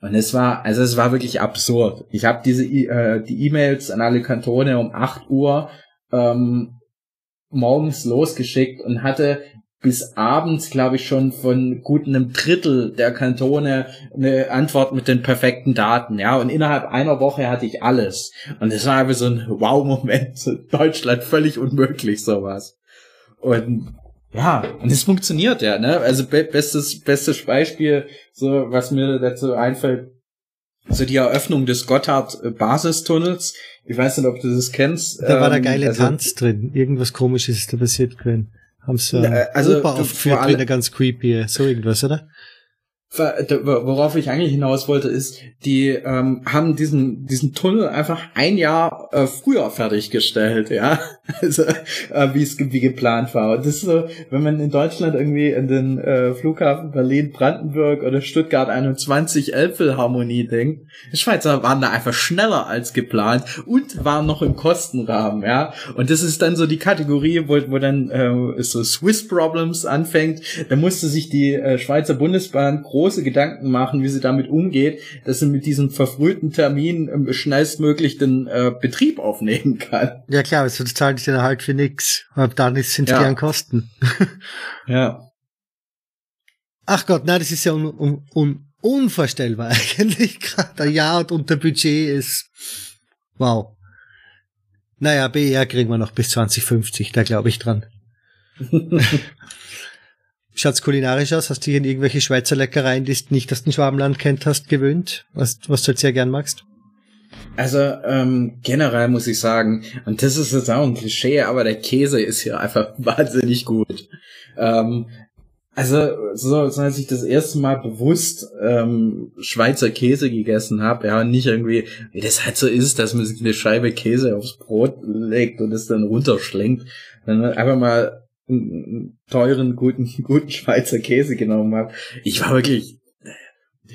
Und es war, also es war wirklich absurd. Ich habe diese äh, die E-Mails an alle Kantone um 8 Uhr ähm, morgens losgeschickt und hatte bis abends, glaube ich, schon von gut einem Drittel der Kantone eine Antwort mit den perfekten Daten, ja. Und innerhalb einer Woche hatte ich alles. Und es war einfach so ein Wow-Moment. Deutschland völlig unmöglich, sowas. Und ja, und es funktioniert ja, ne? Also be bestes, bestes Beispiel, so was mir dazu einfällt, so die Eröffnung des Gotthard-Basistunnels. Ich weiß nicht, ob du das kennst. Da war der ähm, geile also, Tanz drin. Irgendwas komisches ist da passiert gewesen. Haben sie äh, also, Opa aufgeführt, wieder ganz creepy, so irgendwas, oder? Worauf ich eigentlich hinaus wollte, ist, die ähm, haben diesen diesen Tunnel einfach ein Jahr äh, früher fertiggestellt, ja, also äh, wie es wie geplant war. Und das ist so, wenn man in Deutschland irgendwie in den äh, Flughafen Berlin, Brandenburg oder Stuttgart 21 Elbphilharmonie denkt, die Schweizer waren da einfach schneller als geplant und waren noch im Kostenrahmen, ja. Und das ist dann so die Kategorie, wo, wo dann äh, so Swiss Problems anfängt. Da musste sich die äh, Schweizer Bundesbahn große Gedanken machen, wie sie damit umgeht, dass sie mit diesem verfrühten Termin ähm, schnellstmöglich den äh, Betrieb aufnehmen kann. Ja klar, sonst zahlt ich dann halt für nix. Und dann sind es ja. gern Kosten. ja. Ach Gott, nein, das ist ja un, un, un, unvorstellbar eigentlich. Gerade ein Jahr und unter Budget ist. Wow. Naja, BR kriegen wir noch bis 2050, da glaube ich dran. Schaut's kulinarisch aus? Hast du dich in irgendwelche Schweizer Leckereien, die du nicht aus dem Schwabenland kennt hast, gewöhnt? Was, was du jetzt sehr gern magst? Also ähm, generell muss ich sagen, und das ist jetzt auch ein Klischee, aber der Käse ist hier einfach wahnsinnig gut. Ähm, also so, als ich das erste Mal bewusst ähm, Schweizer Käse gegessen habe, ja, nicht irgendwie, wie das halt so ist, dass man sich eine Scheibe Käse aufs Brot legt und es dann runterschlingt, dann einfach mal einen teuren, guten, guten Schweizer Käse genommen habe. Ich war wirklich,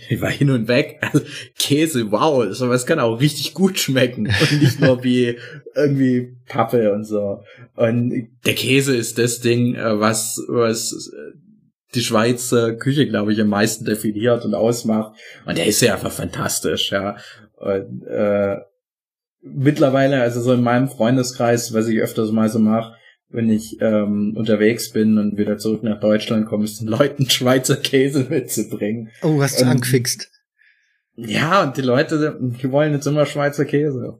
ich war hin und weg. Also Käse, wow, sowas kann auch richtig gut schmecken und nicht nur wie irgendwie Pappe und so. Und der Käse ist das Ding, äh, was was die Schweizer Küche, glaube ich, am meisten definiert und ausmacht. Und der ist ja einfach fantastisch, ja. Und, äh, mittlerweile, also so in meinem Freundeskreis, was ich öfters mal so mache, wenn ich ähm, unterwegs bin und wieder zurück nach Deutschland komme, ist den Leuten Schweizer Käse mitzubringen. Oh, hast du ähm, angefixt. Ja, und die Leute, die wollen jetzt immer Schweizer Käse.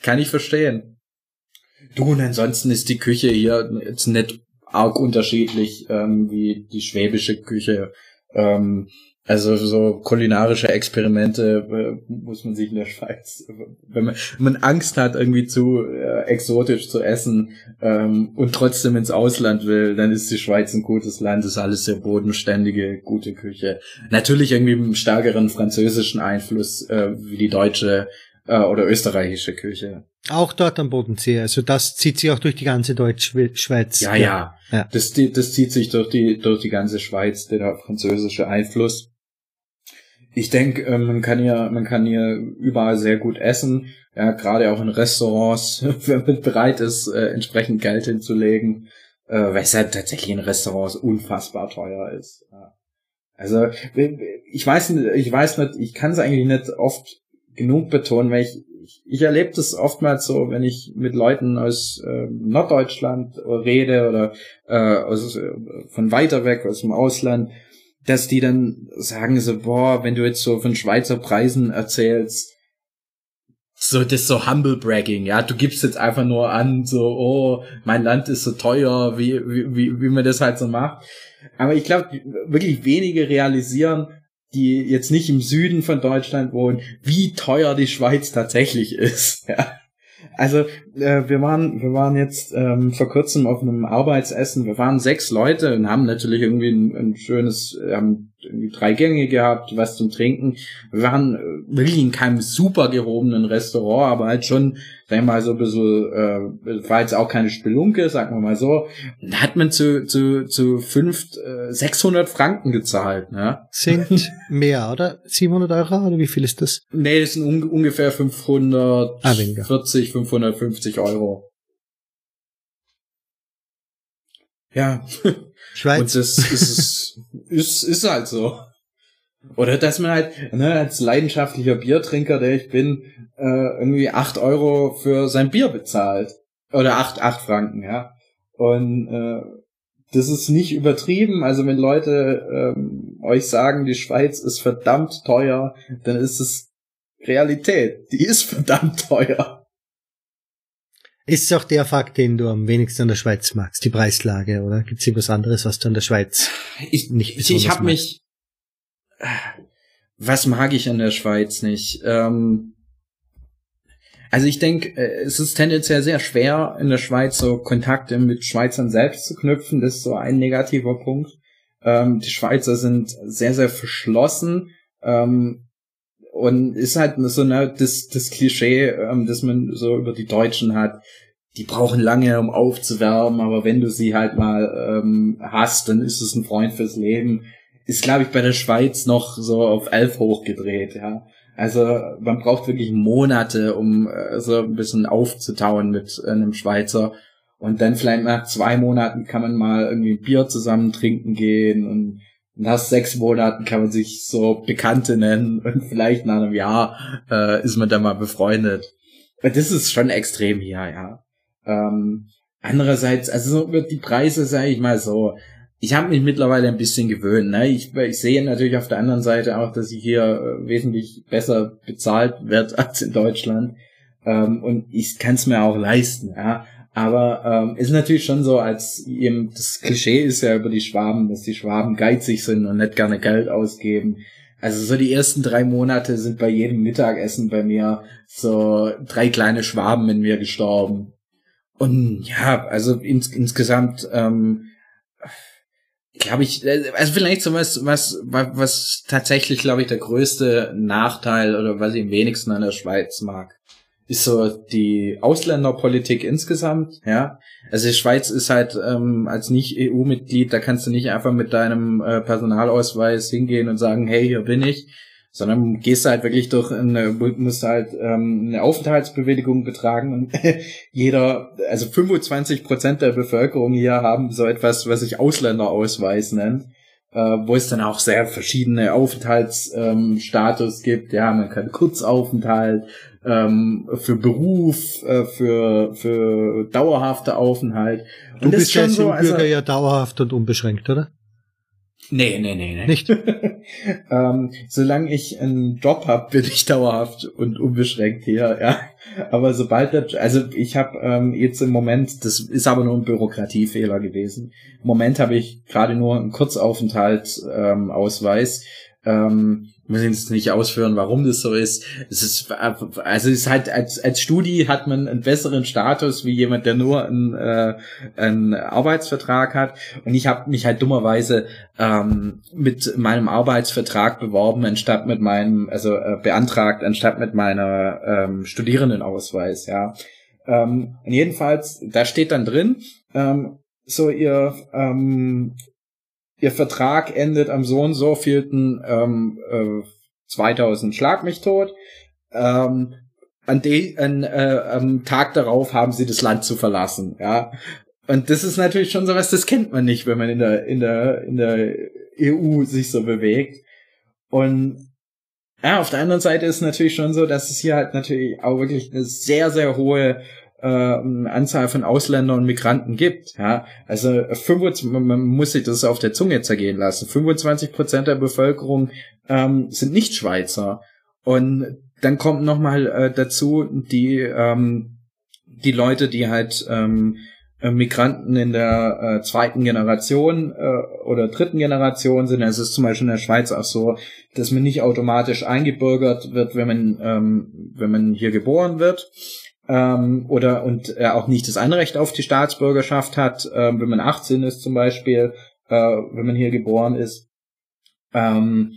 Kann ich verstehen. Du, und ansonsten ist die Küche hier jetzt nicht arg unterschiedlich ähm, wie die schwäbische Küche. Ähm, also so kulinarische Experimente äh, muss man sich in der Schweiz, wenn man, wenn man Angst hat, irgendwie zu äh, exotisch zu essen ähm, und trotzdem ins Ausland will, dann ist die Schweiz ein gutes Land, ist alles sehr bodenständige, gute Küche. Natürlich irgendwie mit einem stärkeren französischen Einfluss äh, wie die deutsche äh, oder österreichische Küche. Auch dort am Bodensee. Also das zieht sich auch durch die ganze Deutsch-Schweiz. Ja, ja, ja. Das, das zieht sich durch die, durch die ganze Schweiz, der französische Einfluss. Ich denke, äh, man kann hier, man kann hier überall sehr gut essen. Ja, gerade auch in Restaurants, wenn man bereit ist, äh, entsprechend Geld hinzulegen, äh, weil es halt tatsächlich in Restaurants unfassbar teuer ist. Ja. Also ich weiß, ich weiß nicht, ich kann es eigentlich nicht oft genug betonen, weil ich ich, ich erlebe das oftmals so, wenn ich mit Leuten aus äh, Norddeutschland rede oder äh, aus, äh, von weiter weg, aus dem Ausland, dass die dann sagen so, boah, wenn du jetzt so von Schweizer Preisen erzählst, so das ist so humble bragging, ja, du gibst jetzt einfach nur an, so, oh, mein Land ist so teuer, wie, wie, wie man das halt so macht. Aber ich glaube, wirklich wenige realisieren, die jetzt nicht im Süden von Deutschland wohnen, wie teuer die Schweiz tatsächlich ist. Ja. Also äh, wir waren wir waren jetzt ähm, vor kurzem auf einem Arbeitsessen. Wir waren sechs Leute und haben natürlich irgendwie ein, ein schönes, haben irgendwie drei Gänge gehabt, was zum Trinken. Wir waren äh, wirklich in keinem super gehobenen Restaurant, aber halt schon sag mal, so ein bisschen, äh, war jetzt auch keine Spelunke, sagen wir mal so, da hat man zu, zu, zu fünf, äh, 600 Franken gezahlt, ne? Sind mehr, oder? 700 Euro, oder wie viel ist das? Nee, das sind un ungefähr 540, ah, 550 Euro. Ja. Schweiz. Und das ist, ist, ist halt so. Oder dass man halt, ne, als leidenschaftlicher Biertrinker, der ich bin, äh, irgendwie acht Euro für sein Bier bezahlt. Oder acht, acht Franken, ja. Und äh, das ist nicht übertrieben. Also wenn Leute ähm, euch sagen, die Schweiz ist verdammt teuer, dann ist es Realität. Die ist verdammt teuer. Ist es auch der Fakt, den du am wenigsten an der Schweiz magst, die Preislage, oder gibt es irgendwas anderes, was du an der Schweiz ich, nicht besonders Ich habe mich was mag ich an der Schweiz nicht? Ähm, also ich denke, äh, es ist tendenziell sehr schwer, in der Schweiz so Kontakte mit Schweizern selbst zu knüpfen. Das ist so ein negativer Punkt. Ähm, die Schweizer sind sehr, sehr verschlossen. Ähm, und ist halt so ne, das, das Klischee, ähm, das man so über die Deutschen hat. Die brauchen lange, um aufzuwärmen, aber wenn du sie halt mal ähm, hast, dann ist es ein Freund fürs Leben ist, glaube ich, bei der Schweiz noch so auf elf hochgedreht, ja. Also man braucht wirklich Monate, um äh, so ein bisschen aufzutauen mit äh, einem Schweizer. Und dann vielleicht nach zwei Monaten kann man mal irgendwie Bier zusammen trinken gehen und nach sechs Monaten kann man sich so Bekannte nennen und vielleicht nach einem Jahr äh, ist man dann mal befreundet. Und das ist schon extrem hier, ja. Ähm, andererseits, also die Preise, sage ich mal so, ich habe mich mittlerweile ein bisschen gewöhnt. Ne? Ich, ich sehe natürlich auf der anderen Seite auch, dass ich hier äh, wesentlich besser bezahlt werde als in Deutschland. Ähm, und ich kann es mir auch leisten. Ja? Aber ähm, ist natürlich schon so, als eben das Klischee ist ja über die Schwaben, dass die Schwaben geizig sind und nicht gerne Geld ausgeben. Also so die ersten drei Monate sind bei jedem Mittagessen bei mir so drei kleine Schwaben in mir gestorben. Und ja, also ins, insgesamt ähm, glaube ich, also vielleicht so was, was, was, was tatsächlich, glaube ich, der größte Nachteil oder was ich am wenigsten an der Schweiz mag, ist so die Ausländerpolitik insgesamt, ja. Also die Schweiz ist halt ähm, als Nicht-EU-Mitglied, da kannst du nicht einfach mit deinem äh, Personalausweis hingehen und sagen, hey, hier bin ich, sondern gehst halt wirklich durch eine, musst halt ähm, eine Aufenthaltsbewilligung betragen und jeder, also 25 Prozent der Bevölkerung hier haben so etwas, was sich Ausländerausweis nennt, äh, wo es dann auch sehr verschiedene Aufenthaltsstatus ähm, gibt. Ja, man kann Kurzaufenthalt, ähm, für Beruf, äh, für für dauerhafte Aufenthalt. Und du bist ja als so, also, ja dauerhaft und unbeschränkt, oder? Nee, nee, nee, nee. Nicht? ähm, solange ich einen Job habe, bin ich dauerhaft und unbeschränkt hier, ja. Aber sobald der, also ich habe ähm, jetzt im Moment, das ist aber nur ein Bürokratiefehler gewesen. Im Moment habe ich gerade nur einen Kurzaufenthalt ähm, Ähm, muss jetzt nicht ausführen, warum das so ist. Es ist, also es ist halt, als, als Studi hat man einen besseren Status wie jemand, der nur einen, äh, einen Arbeitsvertrag hat. Und ich habe mich halt dummerweise ähm, mit meinem Arbeitsvertrag beworben, anstatt mit meinem, also äh, beantragt, anstatt mit meiner ähm, Studierendenausweis, ja. Ähm, jedenfalls, da steht dann drin, ähm, so ihr ähm, ihr Vertrag endet am so und so vielten ähm, äh, 2000 Schlag mich tot. Ähm, an de, an, äh, am Tag darauf haben sie das Land zu verlassen, ja. Und das ist natürlich schon sowas, das kennt man nicht, wenn man in der, in der, in der EU sich so bewegt. Und ja, auf der anderen Seite ist natürlich schon so, dass es hier halt natürlich auch wirklich eine sehr, sehr hohe äh, Anzahl von Ausländern und Migranten gibt. Ja, also 25, man muss sich das auf der Zunge zergehen lassen. 25 Prozent der Bevölkerung ähm, sind nicht Schweizer und dann kommt noch mal äh, dazu die ähm, die Leute, die halt ähm, äh, Migranten in der äh, zweiten Generation äh, oder dritten Generation sind. Es ist zum Beispiel in der Schweiz auch so, dass man nicht automatisch eingebürgert wird, wenn man ähm, wenn man hier geboren wird ähm, oder und er auch nicht das Anrecht auf die Staatsbürgerschaft hat, ähm, wenn man 18 ist zum Beispiel, äh, wenn man hier geboren ist. Ähm,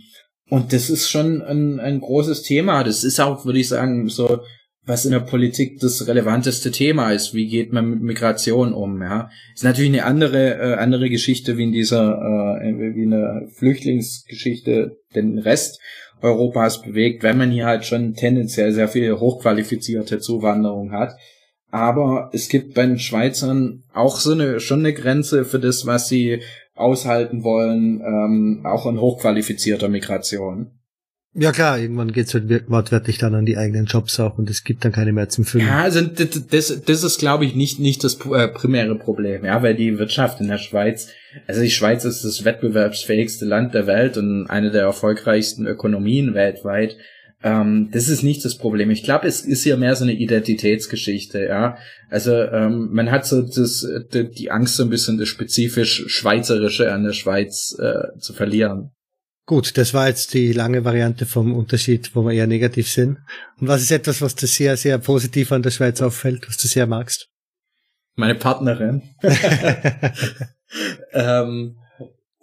und das ist schon ein, ein großes Thema. Das ist auch, würde ich sagen, so was in der Politik das relevanteste Thema ist. Wie geht man mit Migration um? Ja, ist natürlich eine andere äh, andere Geschichte wie in dieser äh, wie in der Flüchtlingsgeschichte den Rest Europas bewegt, wenn man hier halt schon tendenziell sehr viel hochqualifizierte Zuwanderung hat. Aber es gibt bei den Schweizern auch so eine schon eine Grenze für das, was sie aushalten wollen, ähm, auch an hochqualifizierter Migration. Ja klar, irgendwann geht's halt wortwörtlich dann an die eigenen Jobs auch und es gibt dann keine mehr zum Füllen. Ja, also das, das, ist, glaube ich, nicht, nicht das äh, primäre Problem, ja, weil die Wirtschaft in der Schweiz, also die Schweiz ist das wettbewerbsfähigste Land der Welt und eine der erfolgreichsten Ökonomien weltweit. Ähm, das ist nicht das Problem. Ich glaube, es ist hier mehr so eine Identitätsgeschichte, ja. Also ähm, man hat so das, die Angst, so ein bisschen das spezifisch Schweizerische an der Schweiz äh, zu verlieren. Gut, das war jetzt die lange Variante vom Unterschied, wo wir eher negativ sind. Und was ist etwas, was dir sehr, sehr positiv an der Schweiz auffällt, was du sehr magst? Meine Partnerin. ähm,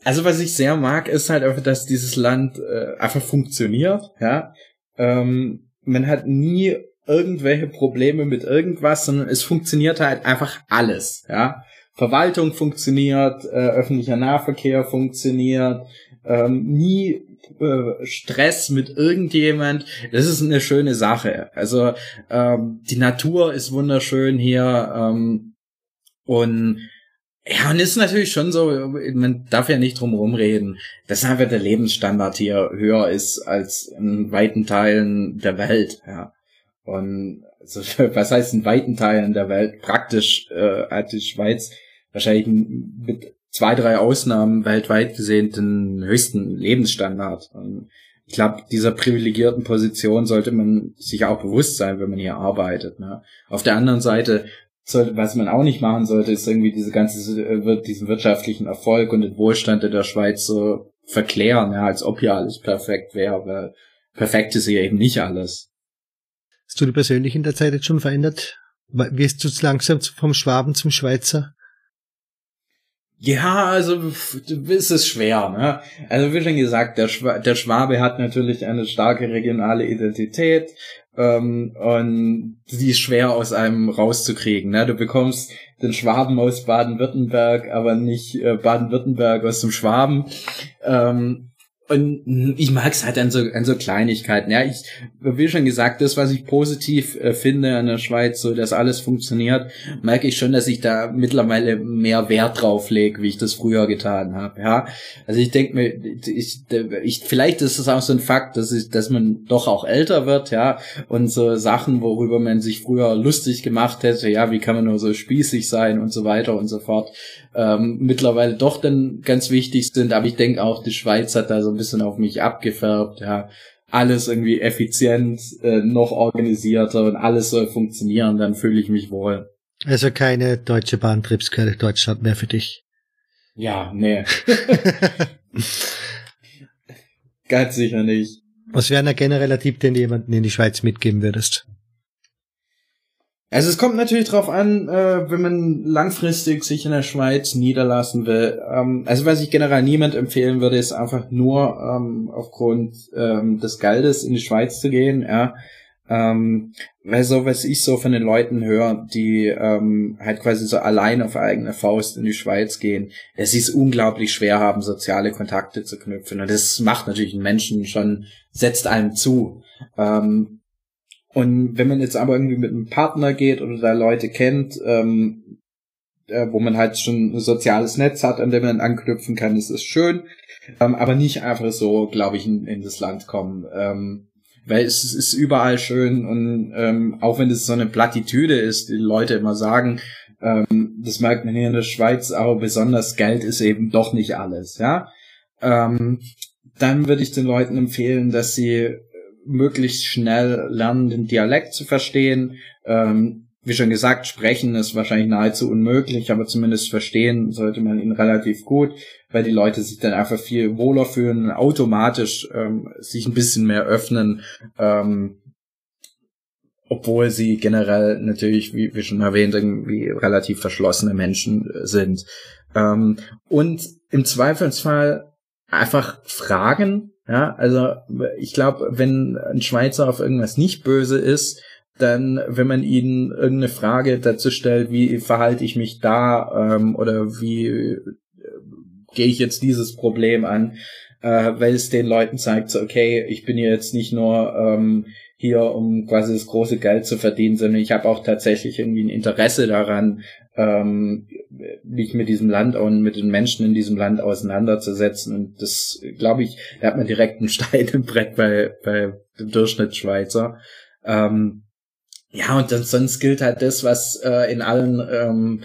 also was ich sehr mag, ist halt einfach, dass dieses Land äh, einfach funktioniert. Ja, ähm, man hat nie irgendwelche Probleme mit irgendwas, sondern es funktioniert halt einfach alles. Ja, Verwaltung funktioniert, äh, öffentlicher Nahverkehr funktioniert, ähm, nie äh, Stress mit irgendjemand. Das ist eine schöne Sache. Also ähm, die Natur ist wunderschön hier ähm, und ja, und ist natürlich schon so, man darf ja nicht drum rumreden, dass einfach der Lebensstandard hier höher ist als in weiten Teilen der Welt, ja. Und also, was heißt in weiten Teilen der Welt? Praktisch äh, hat die Schweiz wahrscheinlich mit zwei, drei Ausnahmen weltweit gesehen den höchsten Lebensstandard. Und ich glaube, dieser privilegierten Position sollte man sich auch bewusst sein, wenn man hier arbeitet. Ne? Auf der anderen Seite, sollte, was man auch nicht machen sollte, ist irgendwie diese ganze, äh, diesen wirtschaftlichen Erfolg und den Wohlstand in der Schweiz so verklären, ja, als ob hier alles perfekt wäre, weil perfekt ist hier eben nicht alles. Hast du dich persönlich in der Zeit jetzt schon verändert? Wirst du langsam vom Schwaben zum Schweizer? Ja, also ist es schwer. Ne? Also wie schon gesagt, der, Schwa der Schwabe hat natürlich eine starke regionale Identität ähm, und die ist schwer aus einem rauszukriegen. Ne? Du bekommst den Schwaben aus Baden-Württemberg, aber nicht äh, Baden-Württemberg aus dem Schwaben. Ähm, und ich mag es halt an so, an so Kleinigkeiten. Ja, ich, wie schon gesagt, das, was ich positiv äh, finde an der Schweiz, so dass alles funktioniert, merke ich schon, dass ich da mittlerweile mehr Wert drauf lege, wie ich das früher getan habe. Ja, also ich denke mir, ich, ich, vielleicht ist es auch so ein Fakt, dass ich, dass man doch auch älter wird, ja, und so Sachen, worüber man sich früher lustig gemacht hätte, ja, wie kann man nur so spießig sein und so weiter und so fort, ähm, mittlerweile doch dann ganz wichtig sind. Aber ich denke auch, die Schweiz hat da so ein bisschen auf mich abgefärbt, ja. Alles irgendwie effizient, äh, noch organisierter und alles soll funktionieren, dann fühle ich mich wohl. Also keine deutsche Bahntrips gehört Deutschland mehr für dich. Ja, nee. Ganz sicher nicht. Was wäre ein genereller Tipp, den du jemanden in die Schweiz mitgeben würdest? Also es kommt natürlich drauf an, äh, wenn man langfristig sich in der Schweiz niederlassen will. Ähm, also was ich generell niemand empfehlen würde, ist einfach nur ähm, aufgrund ähm, des Geldes in die Schweiz zu gehen. Ja. Ähm, weil so, was ich so von den Leuten höre, die ähm, halt quasi so allein auf eigene Faust in die Schweiz gehen, dass sie es unglaublich schwer haben, soziale Kontakte zu knüpfen. Und das macht natürlich einen Menschen schon, setzt einem zu. Ähm, und wenn man jetzt aber irgendwie mit einem Partner geht oder da Leute kennt, ähm, äh, wo man halt schon ein soziales Netz hat, an dem man anknüpfen kann, ist es schön. Ähm, aber nicht einfach so, glaube ich, in, in, das Land kommen. Ähm, weil es, ist überall schön und ähm, auch wenn es so eine Plattitüde ist, die Leute immer sagen, ähm, das merkt man hier in der Schweiz, aber besonders Geld ist eben doch nicht alles, ja. Ähm, dann würde ich den Leuten empfehlen, dass sie möglichst schnell lernen, den Dialekt zu verstehen. Ähm, wie schon gesagt, sprechen ist wahrscheinlich nahezu unmöglich, aber zumindest verstehen sollte man ihn relativ gut, weil die Leute sich dann einfach viel wohler fühlen, automatisch ähm, sich ein bisschen mehr öffnen, ähm, obwohl sie generell natürlich, wie, wie schon erwähnt, irgendwie relativ verschlossene Menschen äh, sind. Ähm, und im Zweifelsfall einfach fragen, ja, also ich glaube, wenn ein Schweizer auf irgendwas nicht böse ist, dann, wenn man ihnen irgendeine Frage dazu stellt, wie verhalte ich mich da ähm, oder wie äh, gehe ich jetzt dieses Problem an, äh, weil es den Leuten zeigt, so, okay, ich bin jetzt nicht nur ähm, hier, um quasi das große Geld zu verdienen, sondern ich habe auch tatsächlich irgendwie ein Interesse daran, ähm, mich mit diesem Land und mit den Menschen in diesem Land auseinanderzusetzen. Und das, glaube ich, da hat man direkt einen Stein im Brett bei, bei dem Durchschnittsschweizer. Ähm, ja, und dann, sonst gilt halt das, was äh, in allen ähm,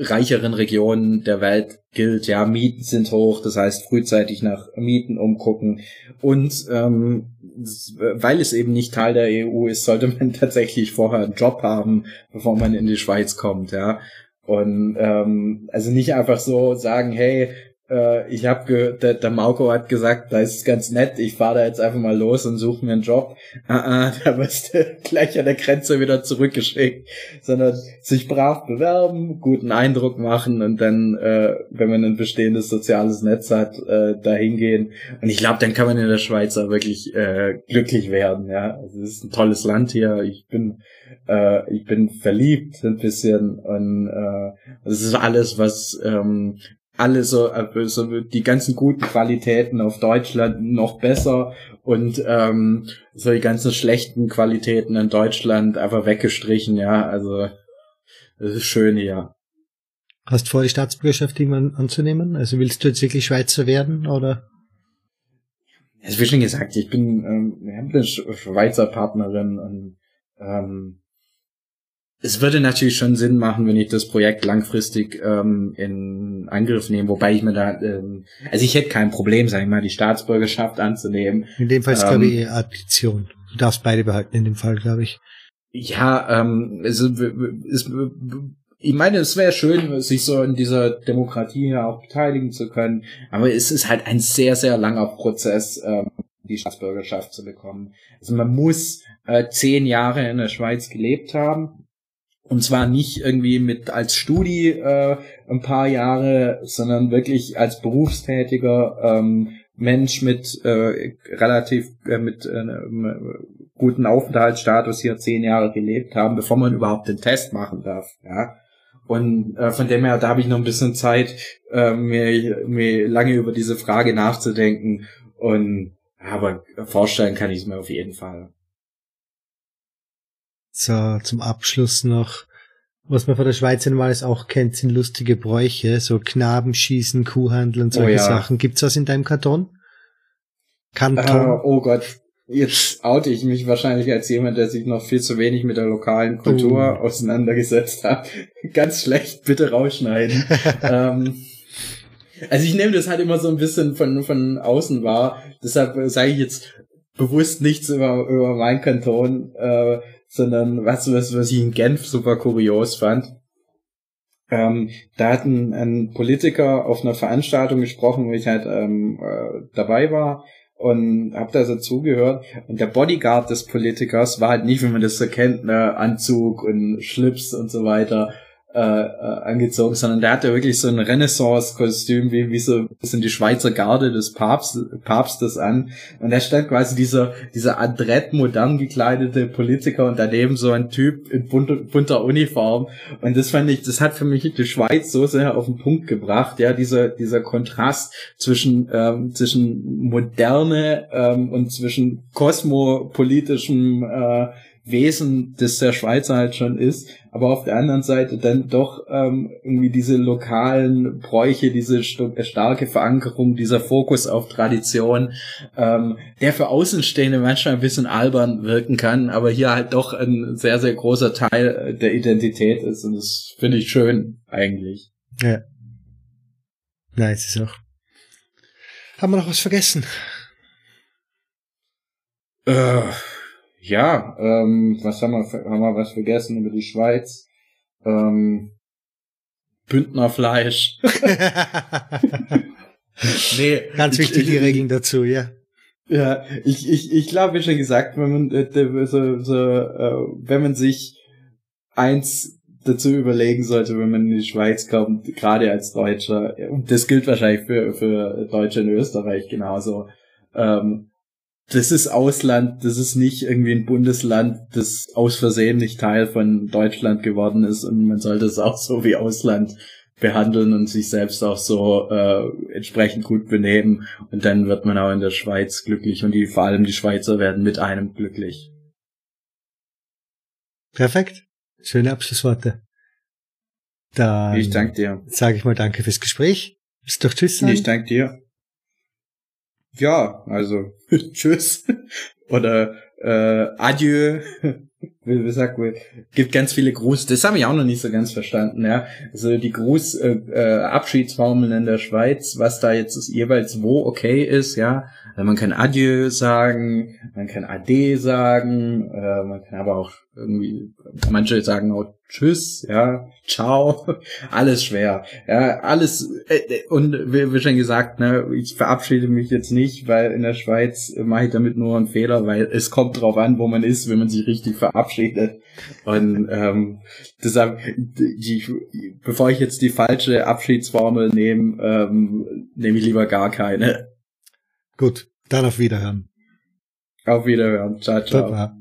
reicheren Regionen der Welt gilt. Ja, Mieten sind hoch, das heißt frühzeitig nach Mieten umgucken. Und ähm, weil es eben nicht Teil der EU ist, sollte man tatsächlich vorher einen Job haben, bevor man in die Schweiz kommt. Ja, und ähm, also nicht einfach so sagen, hey, äh, ich habe der, der Mauko hat gesagt, da ist ganz nett, ich fahre da jetzt einfach mal los und suche mir einen Job. Uh -uh, da wirst du gleich an der Grenze wieder zurückgeschickt, sondern sich brav bewerben, guten Eindruck machen und dann, äh, wenn man ein bestehendes soziales Netz hat, äh, dahin gehen. Und ich glaube, dann kann man in der Schweiz auch wirklich äh, glücklich werden. Ja, also es ist ein tolles Land hier. Ich bin äh, ich bin verliebt ein bisschen und äh, das ist alles, was ähm, alle so, äh, so die ganzen guten Qualitäten auf Deutschland noch besser und ähm, so die ganzen schlechten Qualitäten in Deutschland einfach weggestrichen, ja, also das ist schön hier. Hast du vor, die Staatsbürgerschaft irgendwann anzunehmen? Also willst du jetzt wirklich Schweizer werden oder? Also wie schon gesagt, ich bin, ähm, wir haben eine Schweizer Partnerin und ähm, es würde natürlich schon Sinn machen, wenn ich das Projekt langfristig ähm, in Angriff nehme, wobei ich mir da, ähm, also ich hätte kein Problem, sag ich mal, die Staatsbürgerschaft anzunehmen. In dem Fall ist, ähm, glaube ich, eher Addition. Du darfst beide behalten in dem Fall, glaube ich. Ja, ähm, also, es, ich meine, es wäre schön, sich so in dieser Demokratie ja auch beteiligen zu können, aber es ist halt ein sehr, sehr langer Prozess, ähm, die Staatsbürgerschaft zu bekommen. Also man muss äh, zehn Jahre in der Schweiz gelebt haben und zwar nicht irgendwie mit als Studi äh, ein paar Jahre, sondern wirklich als berufstätiger ähm, Mensch mit äh, relativ äh, mit äh, guten Aufenthaltsstatus hier zehn Jahre gelebt haben, bevor man überhaupt den Test machen darf. Ja. Und äh, von dem her, da habe ich noch ein bisschen Zeit, äh, mir, mir lange über diese Frage nachzudenken. Und aber vorstellen kann ich es mir auf jeden Fall. So, zum Abschluss noch, was man von der Schweiz einmal auch kennt, sind lustige Bräuche, so Knabenschießen, Kuhhandel und solche oh ja. Sachen. Gibt's das in deinem Karton? Kanton? Uh, oh Gott, jetzt oute ich mich wahrscheinlich als jemand, der sich noch viel zu wenig mit der lokalen Kultur oh. auseinandergesetzt hat. Ganz schlecht, bitte rausschneiden. ähm, also ich nehme das halt immer so ein bisschen von, von außen wahr. Deshalb sage ich jetzt bewusst nichts über, über meinen Kanton. Äh, sondern was, was, was ich in Genf super kurios fand. Ähm, da hat ein, ein Politiker auf einer Veranstaltung gesprochen, wo ich halt ähm, äh, dabei war und hab da so zugehört. Und der Bodyguard des Politikers war halt nicht, wie man das so kennt, ne, Anzug und Schlips und so weiter, äh, äh, angezogen, sondern der hatte wirklich so ein Renaissance-Kostüm, wie, wie so ein bisschen die Schweizer Garde des Papst, Papstes an. Und da stand quasi dieser, dieser adrett modern gekleidete Politiker und daneben so ein Typ in bunter, bunter Uniform. Und das fand ich, das hat für mich die Schweiz so sehr auf den Punkt gebracht, ja, dieser, dieser Kontrast zwischen, ähm, zwischen Moderne ähm, und zwischen kosmopolitischem äh, Wesen, das der Schweizer halt schon ist, aber auf der anderen Seite dann doch ähm, irgendwie diese lokalen Bräuche, diese äh, starke Verankerung, dieser Fokus auf Tradition, ähm, der für Außenstehende manchmal ein bisschen albern wirken kann, aber hier halt doch ein sehr, sehr großer Teil der Identität ist und das finde ich schön eigentlich. Ja. Nice ist auch. Haben wir noch was vergessen? Äh ja, ähm, was haben wir, haben wir was vergessen über die Schweiz? Ähm, Bündnerfleisch. nee. Ganz wichtig, die Regeln dazu, ja. Ja, ich, ich, ich glaube, wie schon gesagt, wenn man, äh, so, so, äh, wenn man sich eins dazu überlegen sollte, wenn man in die Schweiz kommt, gerade als Deutscher, und das gilt wahrscheinlich für, für Deutsche in Österreich genauso, ähm, das ist Ausland, das ist nicht irgendwie ein Bundesland, das aus Versehen nicht Teil von Deutschland geworden ist und man sollte es auch so wie Ausland behandeln und sich selbst auch so äh, entsprechend gut benehmen und dann wird man auch in der Schweiz glücklich und die vor allem die Schweizer werden mit einem glücklich. Perfekt. Schöne Abschlussworte. Dann ich danke dir. Sage ich mal danke fürs Gespräch. Bist doch tschüss sagen? Ich danke dir. Ja, also tschüss oder äh, adieu. wie, wie sagt man, gibt ganz viele Gruß. Das habe ich auch noch nicht so ganz verstanden, ja. Also die Gruß äh, äh, Abschiedsformeln in der Schweiz, was da jetzt jeweils wo okay ist, ja. Also man kann Adieu sagen, man kann Ade sagen, äh, man kann aber auch irgendwie, manche sagen auch Tschüss, ja, Ciao, alles schwer, ja, alles, äh, äh, und wie, wie schon gesagt, ne, ich verabschiede mich jetzt nicht, weil in der Schweiz mache ich damit nur einen Fehler, weil es kommt drauf an, wo man ist, wenn man sich richtig verabschiedet. Und ähm, deshalb, die, bevor ich jetzt die falsche Abschiedsformel nehme, ähm, nehme ich lieber gar keine. Gut, dann auf Wiederhören. Auf Wiederhören. Ciao, ciao. Super.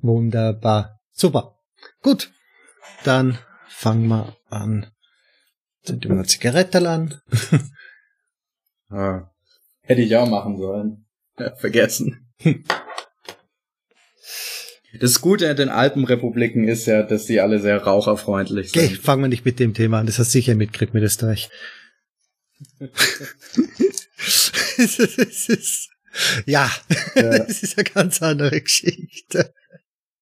Wunderbar. Super. Gut. Dann fangen wir an. Sind wir Zigarette an. ah. Hätte ich auch machen sollen. Ja, vergessen. Das Gute an den Alpenrepubliken ist ja, dass die alle sehr raucherfreundlich sind. Okay, fangen wir nicht mit dem Thema an. Das hast du sicher mitgekriegt mit Österreich. es ist, ja, ja, das ist eine ganz andere Geschichte.